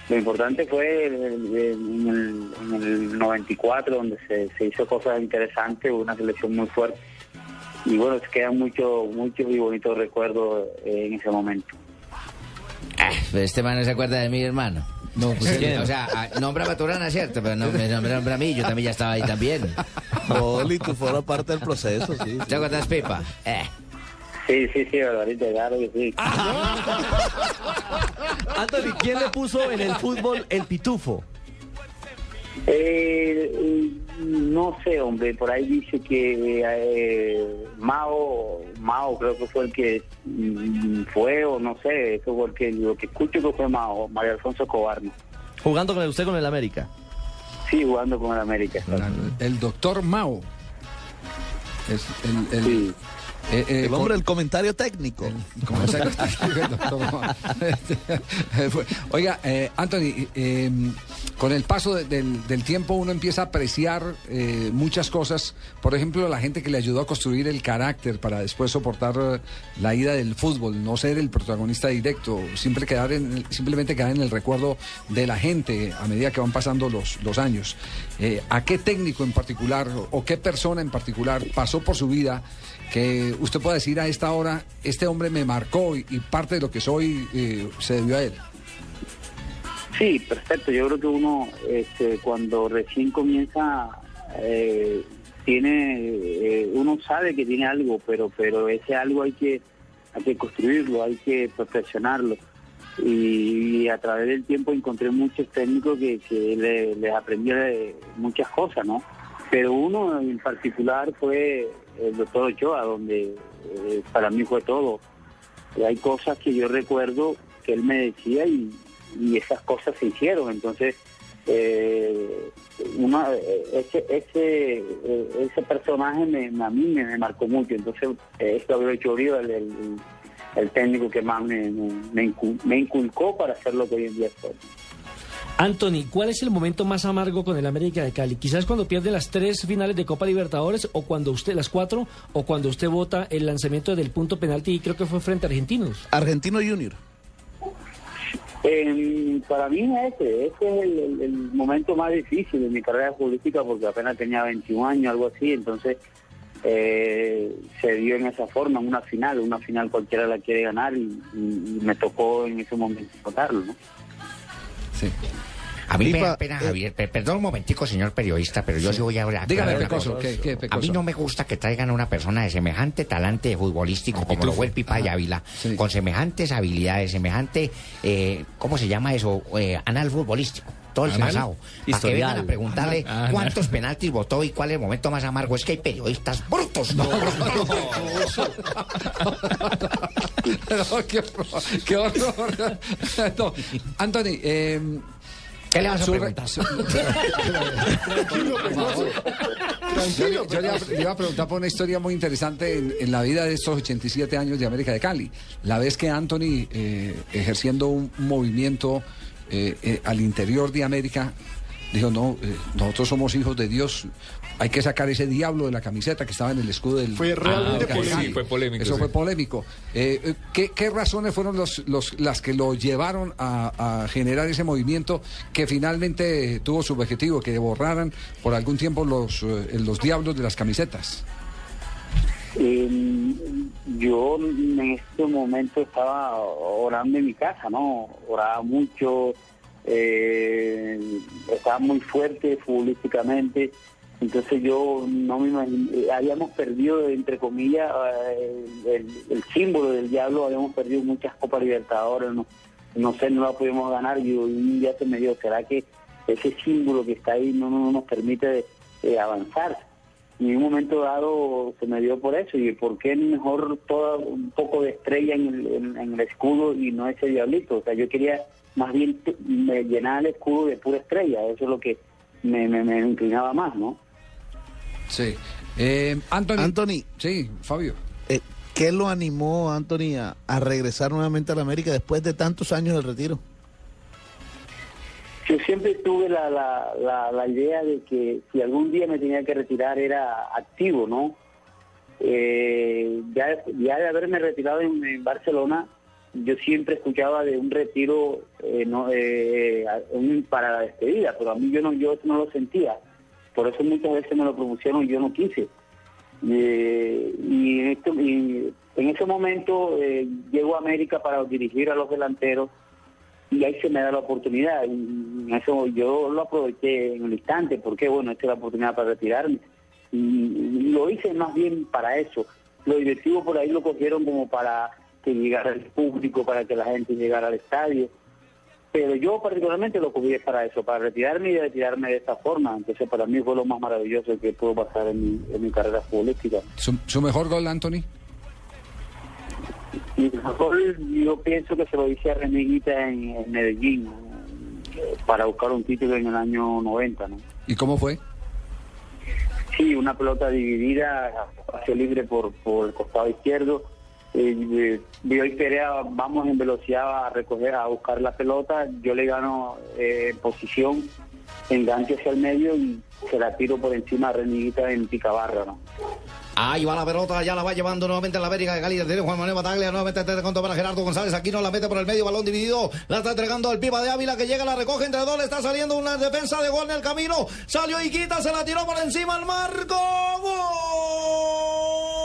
Lo importante fue el- el- en, el, en el 94, donde se, se hizo cosas interesantes, una selección muy fuerte. Y bueno, se quedan muchos muchos y bonitos recuerdos eh, en ese momento. Ah, pero este man no se acuerda de mí, hermano. No, pues, Sí, O sea, ah, nombra a Maturana, ¿cierto? Pero no me nombra, nombra a mí, yo también ya estaba ahí también. *laughs* Boli, tú fueras parte del proceso, sí. ¿Te acuerdas, Pipa? Eh. Sí, sí, sí, Barbarita, claro que sí. *laughs* Anthony, ¿quién le puso en el fútbol el pitufo? Eh, no sé, hombre, por ahí dice que eh, Mao, Mao creo que fue el que mm, fue, o no sé, eso fue el que, lo que escucho que fue Mao, María Alfonso Cobarno. Jugando con el, usted con el América. Sí, jugando con el América. El doctor Mao. Es el, el, eh, eh, El hombre del comentario técnico. Oiga, eh, Anthony, con el paso de- del, del tiempo uno empieza a apreciar eh, muchas cosas. Por ejemplo, la gente que le ayudó a construir el carácter para después soportar eh, la ida del fútbol, no ser el protagonista directo, siempre quedar en el- simplemente quedar en el recuerdo de la gente a medida que van pasando los, los años. Eh, ¿A qué técnico en particular o qué persona en particular pasó por su vida que usted pueda decir a esta hora, este hombre me marcó y, parte de lo que soy eh, se debió a él? Sí, perfecto. Yo creo que uno, este, cuando recién comienza, eh, tiene, eh, uno sabe que tiene algo, pero, pero ese algo hay que, hay que construirlo, hay que perfeccionarlo. Y, a través del tiempo encontré muchos técnicos que, que le- les aprendí de muchas cosas, ¿no? Pero uno en particular fue el doctor Ochoa, donde eh, para mí fue todo. Y hay cosas que yo recuerdo que él me decía y, esas cosas se hicieron. Entonces, eh, una, eh, ese, ese, eh, ese personaje me, a mí me, marcó mucho. Entonces, eh, es Gabriel Chorio, el, el, técnico que más me, me, me inculcó para hacer lo que hoy en día soy. Anthony, ¿cuál es el momento más amargo con el América de Cali? Quizás cuando pierde las tres finales de Copa Libertadores o cuando usted, las cuatro, o cuando usted vota el lanzamiento del punto penalti y creo que fue frente a Argentinos. Argentino Junior. Eh, para mí ese, ese es el, el- el momento más difícil de mi carrera futbolística porque apenas tenía 21 años, algo así, entonces eh, se dio en esa forma, en una final, una final cualquiera la quiere ganar y, y- y me tocó en ese momento votarlo, ¿no? Sí. A mí da pena, Javier. Per- Perdón un momentico, señor periodista, pero yo sí voy a hablar. Dígame, Pecoso, cosa. ¿qué- A mí no me gusta que traigan a una persona de semejante talante futbolístico como lo fue el Pipa de Ávila, con semejantes habilidades, semejante, eh, ¿cómo se llama eso? Eh, anal futbolístico. Todo el pasado. Para que vengan a preguntarle Anal. Anal. cuántos penaltis votó y cuál es el momento más amargo. Es que hay periodistas brutos. No, *laughs* *laughs* *laughs* qué horror. Qué horror. *laughs* No, Anthony, eh, ¿Qué le vas a preguntar? *laughs* Tranquilo, Pecoso. Yo, le- yo le, iba- le iba a preguntar por una historia muy interesante en, en la vida de estos 87 años de América de Cali. La vez que Anthony, eh, ejerciendo un movimiento eh, eh, al interior de América, dijo, no, eh, nosotros somos hijos de Dios, hay que sacar ese diablo de la camiseta que estaba en el escudo del... Fue realmente de polémico. Cali. Sí, fue polémico, Eso sí. fue polémico. Eh, eh, ¿qué, qué razones fueron los, los, las que lo llevaron a, a generar ese movimiento que finalmente tuvo su objetivo, que borraran por algún tiempo los, eh, los diablos de las camisetas? Eh, yo en este momento estaba orando en mi casa, ¿no? Oraba mucho, eh, estaba muy fuerte futbolísticamente, entonces yo no me imagino, eh, habíamos perdido, entre comillas, eh, el, símbolo del diablo, habíamos perdido muchas Copas Libertadores, no, no sé, no la pudimos ganar, y un día se me dio, ¿será que ese símbolo que está ahí no, no nos permite eh, avanzar? y en un momento dado se me dio por eso y por qué mejor todo un poco de estrella en el, en- en el escudo y no ese diablito o sea yo quería más bien llenar el escudo de pura estrella eso es lo que me, me, me inclinaba más no Sí. Eh, Anthony. Anthony. Sí, Fabio. Eh, ¿Qué lo animó, Anthony, a, a regresar nuevamente a la América después de tantos años de retiro? yo siempre tuve la, la, la, la idea de que si algún día me tenía que retirar era activo, ¿no? Eh, ya, ya de haberme retirado en, en Barcelona, yo siempre escuchaba de un retiro eh, no, eh, un- para la despedida, pero a mí yo no, yo eso no lo sentía. Por eso muchas veces me lo propusieron y yo no quise. Eh, y, en este- y en ese momento eh, llego a América para dirigir a los delanteros y ahí se me da la oportunidad. Y eso yo lo aproveché en el instante porque bueno esta es la oportunidad para retirarme. Y, lo hice más bien para eso. Lo directivos por ahí lo cogieron como para que llegara el público para que la gente llegara al estadio pero yo particularmente lo cogí para eso para retirarme y retirarme de esta forma entonces para mí fue lo más maravilloso que pudo pasar en mi, en mi carrera futbolística ¿Su, su mejor gol, Anthony? Y mejor yo pienso que se lo hice a Reneguita en, en Medellín para buscar un título en el año 90, ¿no? ¿Y cómo fue? Sí, una pelota dividida, espacio libre por, por el costado izquierdo. Eh, eh, yo y Perea vamos en velocidad a recoger, a buscar la pelota. Yo le gano eh, posición, enganche hacia el medio y se la tiro por encima a Reneguita en picabarra, ¿no? Ahí va la pelota, ya la va llevando nuevamente la América de Cali. Tiene Juan Manuel Bataglia, nuevamente te conto para Gerardo González. Aquí no la mete por el medio, balón dividido. La está entregando el Pipa de Ávila que llega, la recoge entre dos. Le está saliendo una defensa de gol en el camino. Salió Iquita, se la tiró por encima al marco. ¡Gol!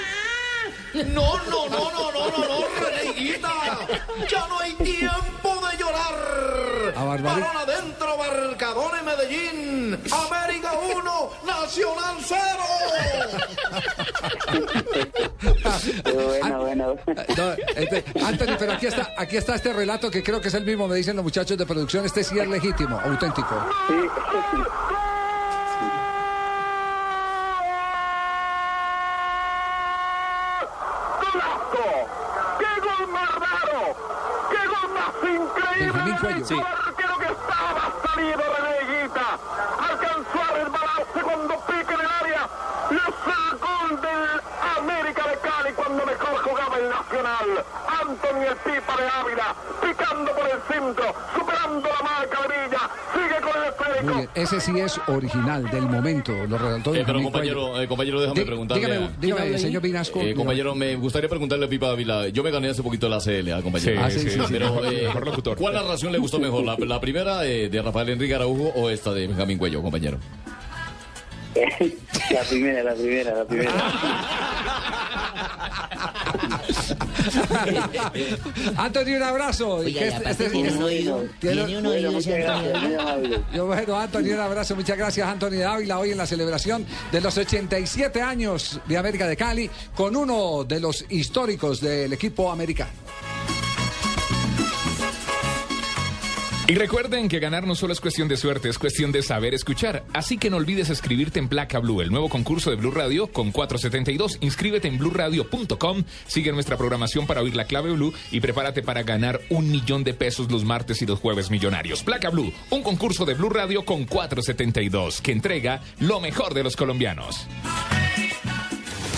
No, no, no, no, no, no, no, Reneguita. Ya no hay tiempo de llorar. A Barbarita. Balón adentro, Barcadón en Medellín. América 1, Nacional 0. bueno, bueno. No, este, Anthony, pero aquí está, aquí está este relato que creo que es el mismo, me dicen los muchachos de producción. Este sí es legítimo, auténtico. Sí. El arquero que estaba salido alcanzó a resbalarse cuando pica en el área. Gol del cuando mejor jugaba el Nacional. Anthony el Pipa de Ávila, picando por el centro, superando la marca de Villa, sigue con el esférico. Bien, ese sí es original del momento, lo redactó Eh, pero compañero, eh, compañero, déjame Di- preguntarle. dígame, a- dígame, señor Vinasco. Eh, compañero, me gustaría preguntarle a Pipa Ávila. Yo me gané hace poquito la CLA, compañero. Sí, Ah, sí, sí, sí, Pero, mejor- eh, mejor locutor. ¿cuál narración le gustó mejor? ¿La, la primera eh, de Rafael Enrique Araujo o esta de Benjamín Cuello, compañero? *laughs* La primera, la primera, la primera. *laughs* Antonio, un abrazo. Oiga, Y que y aparte tiene un oído, tiene- tiene un oído ese Antonio. Yo, bueno, Antonio, un abrazo. Muchas gracias, Antonio Dávila, hoy en la celebración de los 87 años de América de Cali, con uno de los históricos del equipo americano. Y recuerden que ganar no solo es cuestión de suerte, es cuestión de saber escuchar. Así que no olvides escribirte en Placa Blue, el nuevo concurso de Blue Radio con 472. Inscríbete en blueradio.com, sigue nuestra programación para oír la clave Blue y prepárate para ganar un millón de pesos los martes y los jueves millonarios. Placa Blue, un concurso de Blue Radio con 472 que entrega lo mejor de los colombianos.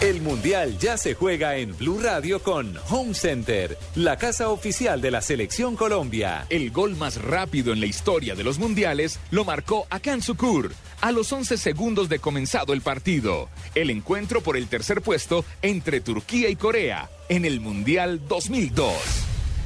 El Mundial ya se juega en Blue Radio con Home Center, la casa oficial de la Selección Colombia. El gol más rápido en la historia de los mundiales lo marcó Akan Sukur a los 11 segundos de comenzado el partido. El encuentro por el tercer puesto entre Turquía y Corea en el Mundial 2002.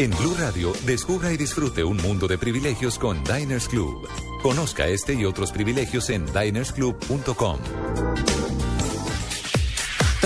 En Blue Radio, descubra y disfrute un mundo de privilegios con Diners Club. Conozca este y otros privilegios en dinersclub.com.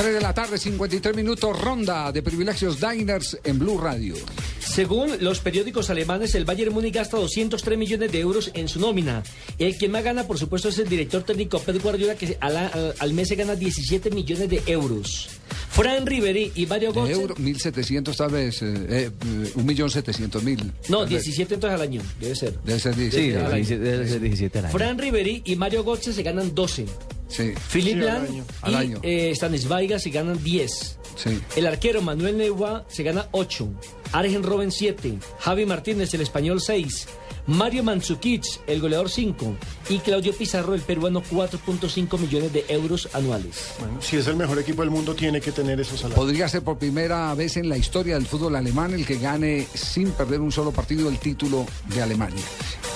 3 de la tarde, 53 minutos, ronda de privilegios Diners en Blue Radio. Según los periódicos alemanes, el Bayern Múnich gasta 203 millones de euros en su nómina. El que más gana, por supuesto, es el director técnico Pep Guardiola, que al, al- al mes se gana 17 millones de euros. Fran Riveri y Mario De Götze... euro, 1.700 tal vez, eh, eh, eh, 1.700.000. No, tal vez. 17 entonces al año, debe ser. Debe ser Sí, 17. debe al año. ser 17 debe ser 17 al año. Fran Riveri y Mario Götze se ganan 12. Sí. Philip Sí, al año. y Al año. eh, Stanisvaiga se ganan 10. Sí. El arquero Manuel Neuwa se gana 8. Arjen Robben 7. Javi Martínez, el español 6. Mario Mandzukic, el goleador 5. Y Claudio Pizarro, el peruano 4.5 millones de euros anuales. Bueno, si es el mejor equipo del mundo, tiene que tener esos salarios. Podría ser por primera vez en la historia del fútbol alemán el que gane sin perder un solo partido el título de Alemania.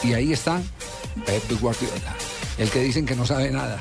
Y ahí está Pep Guardiola, el que dicen que no sabe nada.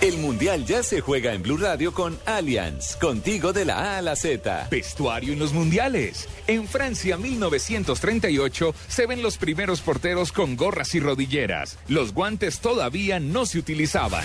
El Mundial ya se juega en Blue Radio con Allianz, contigo de la A a la Z. Vestuario en los mundiales. En Francia 1938 se ven los primeros porteros con gorras y rodilleras. Los guantes todavía no se utilizaban.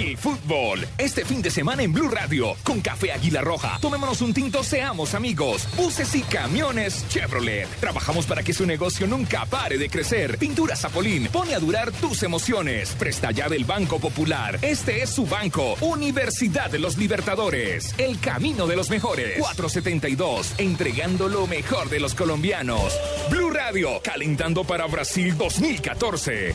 El fútbol, este fin de semana en Blue Radio, con Café Águila Roja. Tomémonos un tinto, seamos amigos. Buses y camiones Chevrolet. Trabajamos para que su negocio nunca pare de crecer. Pintura Zapolín, pone a durar tus emociones. Presta ya del Banco Popular. Este es su banco, Universidad de los Libertadores. El camino de los mejores. 472, entregando lo mejor de los colombianos. Blue Radio, calentando para Brasil 2014.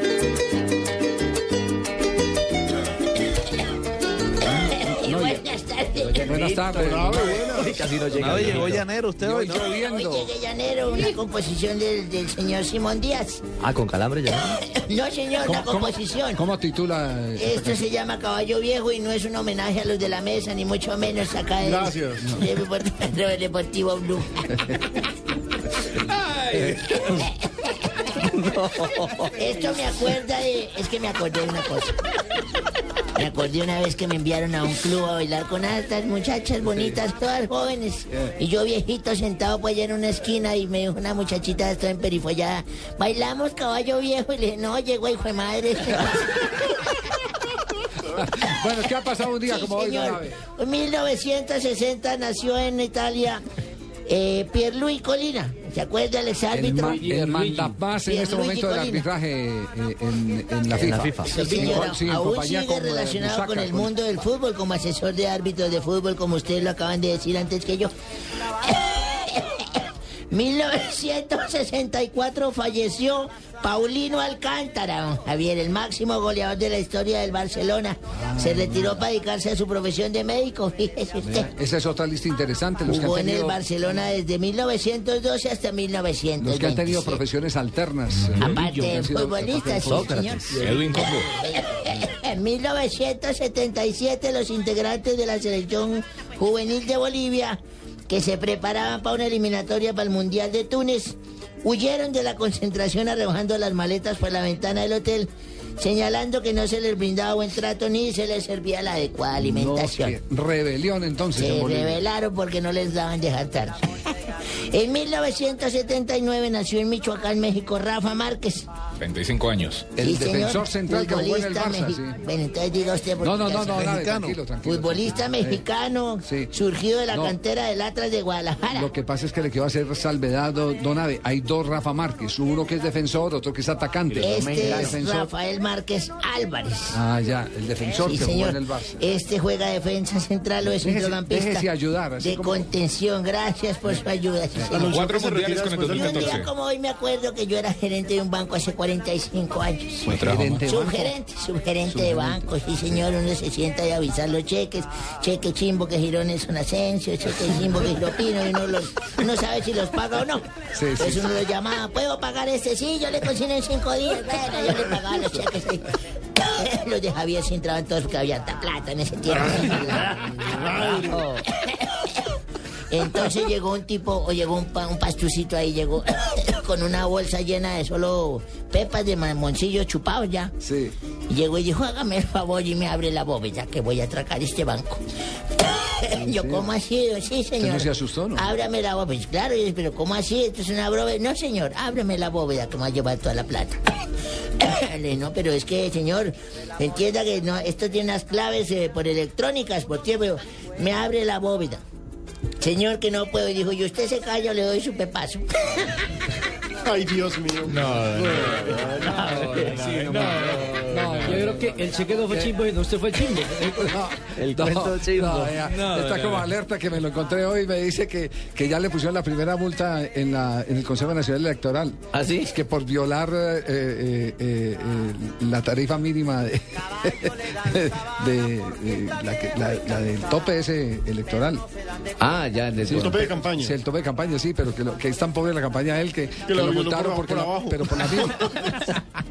Buenas tardes. Casi no llega. Hoy llegó llanero usted hoy. ¿no? Hoy llegué llanero, una composición del, del señor Simón Díaz. Ah, con calambre ya. *laughs* No, señor, una composición. ¿Cómo titula? esta Esto se llama Caballo Viejo y no es un homenaje a los de la mesa, ni mucho menos acá del Gracias. Deportivo, Deportivo Blue. *laughs* Esto me acuerda de... Es que me acordé de una cosa. Me acordé una vez que me enviaron a un club a bailar con altas muchachas bonitas, todas jóvenes. Y yo viejito sentado pues allá en una esquina y me dijo una muchachita estoy en perifollada, bailamos caballo viejo y le dije, no, llegó hijo de madre. *laughs* Bueno, ¿qué ha pasado un día Sí, como hoy, señor. Abe? En 1960 nació en Italia eh, Pierluigi Colina. ¿Se acuerda el El, exárbitro? ma- el mandamás en este momento del arbitraje eh, en, en la FIFA. Sí, señor, Sí, en aún sigue con, eh, relacionado Busaca, con el con- mundo del fútbol como asesor de árbitros de fútbol, como ustedes lo acaban de decir antes que yo. 1964 falleció Paulino Alcántara, don Javier, el máximo goleador de la historia del Barcelona. Se retiró para dedicarse a su profesión de médico, *laughs* fíjese usted. Esa es otra lista interesante. Los que, Jugó han en el tenido, Barcelona desde 1912 hasta 1927. los que han tenido profesiones alternas. eh, Aparte que de futbolistas, sí, señor. Edwin. *laughs* En 1977 los integrantes de la selección juvenil de Bolivia, que se preparaban para una eliminatoria para el Mundial de Túnez, huyeron de la concentración arrojando las maletas por la ventana del hotel, señalando que no se les brindaba buen trato ni se les servía la adecuada alimentación. No, rebelión entonces. en Se rebelaron porque no les daban de jantar. *laughs* En 1979 nació en Michoacán, México, Rafa Márquez. 35 años. El Sí, señor. defensor central que jugó en el Barça, mexi- sí. Bueno, entonces diga usted. porque No, no, no, no, tranquilo, tranquilo. Futbolista mexicano, surgido de la No. cantera del Atlas de Guadalajara. Lo que pasa es que le quiero hacer salvedad, do- don Abe. Hay dos Rafa Márquez, uno que es defensor, otro que es atacante. Este es Rafael Márquez Álvarez. Ah, ya, el defensor Sí, que señor. en el Barça. Este juega defensa central o es Déjese- centrocampista. déjese ayudar, así de como- contención. Gracias por su ayuda. sí, señor. Cuatro mundiales con el Y un 2014. día como hoy me acuerdo que yo era gerente de un banco hace 45 años. Buen trabajo, Gerente de banco. Subgerente, subgerente de banco, sí señor, uno se sienta y avisar los cheques, cheque chimbo que giró Nelson Asensio, cheque chimbo que giró Pino, y uno, los, uno sabe si los paga o no. Sí, Entonces sí. uno lo llamaba, ¿puedo pagar este? Sí, yo le consigno en cinco días, bueno, yo le pagaba los cheques *laughs* Los de Javier sí entraban todos porque había tanta plata en ese tiempo. *laughs* Entonces llegó un tipo, o llegó un, pa- un pastucito ahí, llegó *coughs* con una bolsa llena de solo pepas de mamoncillos chupados ya. Sí. Y llegó y dijo, hágame el favor y me abre la bóveda que voy a atracar este banco. *coughs* Yo, ¿cómo así? Yo, Sí, señor. no se asustó, no? Ábrame la bóveda. Claro, yo, pero ¿cómo así? Esto es una bóveda. No, señor, ábreme la bóveda que me va a llevar toda la plata. *coughs* No, pero es que, señor, entienda que no, esto tiene unas claves eh, por electrónicas, por tiempo. Me abre la bóveda. Señor, que no puedo. Y dijo, y usted se calla le doy su pepazo. *laughs* *laughs* Ay, Dios mío. No, No, yo creo que el chequeo fue chimbo y no usted fue chimbo. *laughs* El No, cuento chimbo. no, No, está no, como no. alerta que me lo encontré hoy. Me dice que, que ya le pusieron la primera multa en, la, en el Consejo Nacional Electoral. ¿Ah, sí? Es que por violar eh, eh, eh, la tarifa mínima de, *laughs* de, de la, que- la- la del tope ese electoral. Ah, ya, el Sí, El tope de campaña. Sí, el tope de campaña, sí, pero que, lo- que es tan pobre la campaña de él que, que lo lo violó multaron por- porque por la- abajo. pero por la misma. *laughs*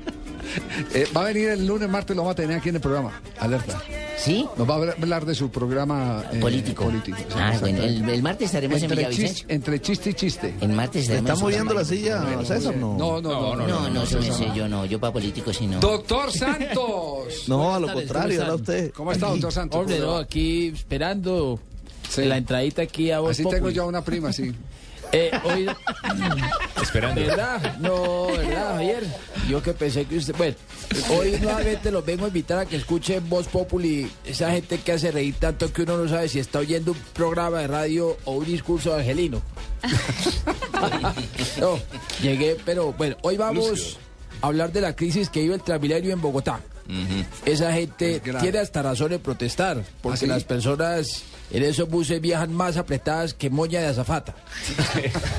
Eh, va a venir el lunes, martes, lo vamos a tener aquí en el programa. Alerta. ¿Sí? Nos va a hablar de su programa eh, Político. político, sí, Ah, bueno, el, el martes estaremos en entre, Villavicencio. chis- entre chiste y chiste. El martes ¿Le estaremos está en moviendo la silla César? No. No, no, no. No, no, se me sé, yo no, yo para político sí no. Doctor *laughs* Santos. No, a lo contrario, ¿cómo está, doctor Santos? Hombre, ¿Cómo no, va? aquí esperando Sí. la entradita aquí a vos. Así tengo yo una prima, sí. *laughs* Eh, hoy, *laughs* Esperando. ¿Verdad? No, ¿verdad, Javier? Yo que pensé que usted... Bueno, hoy nuevamente los vengo a invitar a que escuchen Voz Populi, esa gente que hace reír tanto que uno no sabe si está oyendo un programa de radio o un discurso de Angelino. *laughs* No, llegué, pero bueno, hoy vamos a hablar de la crisis que vive el Transmilenio en Bogotá. Esa gente Es tiene hasta razón en protestar, porque ¿Ah, sí? las personas en esos buses viajan más apretadas que moña de azafata. *laughs*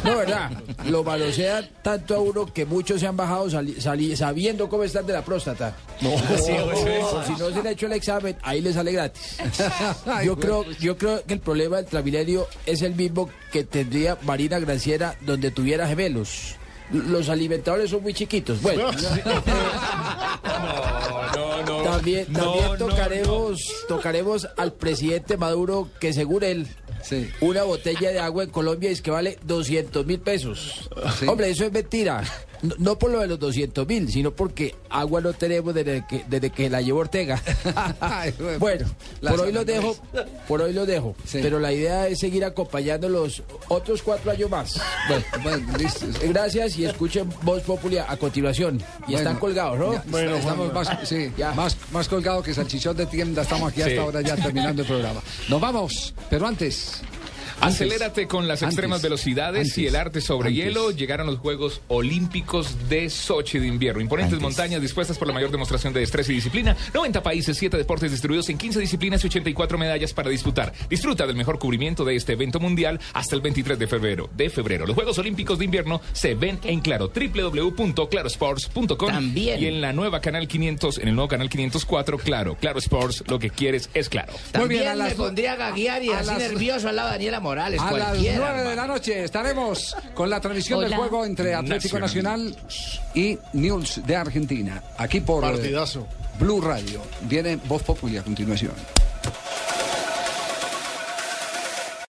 No, ¿verdad? Lo malosean tanto a uno que muchos se han bajado sali- sali- sabiendo cómo están de la próstata. No, Por si no se le ha hecho el examen, ahí le sale gratis. *laughs* Yo creo, yo creo que el problema del Transmilenio es el mismo que tendría Marina Granciera donde tuviera gemelos. Los alimentadores son muy chiquitos. Bueno, No, no, también, no, también no, tocaremos, tocaremos al presidente Maduro que según él Sí. una botella de agua en Colombia es que vale 200 mil pesos. Sí. Hombre, eso es mentira. No, no por lo de los 200 mil, sino porque agua no tenemos desde que, desde que la llevó Ortega. *laughs* *laughs* Bueno, por hoy lo semana dejo, por hoy lo dejo. Sí. Pero la idea es seguir acompañando los otros cuatro años más. Bueno, Bueno, listo. gracias y escuchen Voz Popular a continuación. Y están Bueno, colgados, ¿no? ya, estamos más, sí, Ya. más, más colgado que salchichón de tienda. Estamos aquí hasta Sí. ahora ya terminando el programa. Nos vamos, pero antes. Antes- Acelérate con las antes, extremas velocidades antes, y el arte sobre antes. hielo. Llegaron los Juegos Olímpicos de Sochi de invierno. Imponentes Antes. montañas dispuestas por la mayor demostración de destreza y disciplina. 90 países, 7 deportes distribuidos en 15 disciplinas y 84 medallas para disputar. Disfruta del mejor cubrimiento de este evento mundial hasta el 23 de febrero. De febrero. Los Juegos Olímpicos de invierno se ven en claro. www.clarosports.com También. y en la nueva canal 500, en el nuevo canal 504, claro. Claro Sports, lo que quieres es claro. Muy bien, a También las me pondría a gaguear y a así las- nervioso al lado de Daniela Morales. A las 9 de la noche estaremos con la transmisión del Hola. juego entre Atlético Nacional y News de Argentina. Aquí por eh, Partidazo. Blue Radio. Viene Voz Populi a continuación.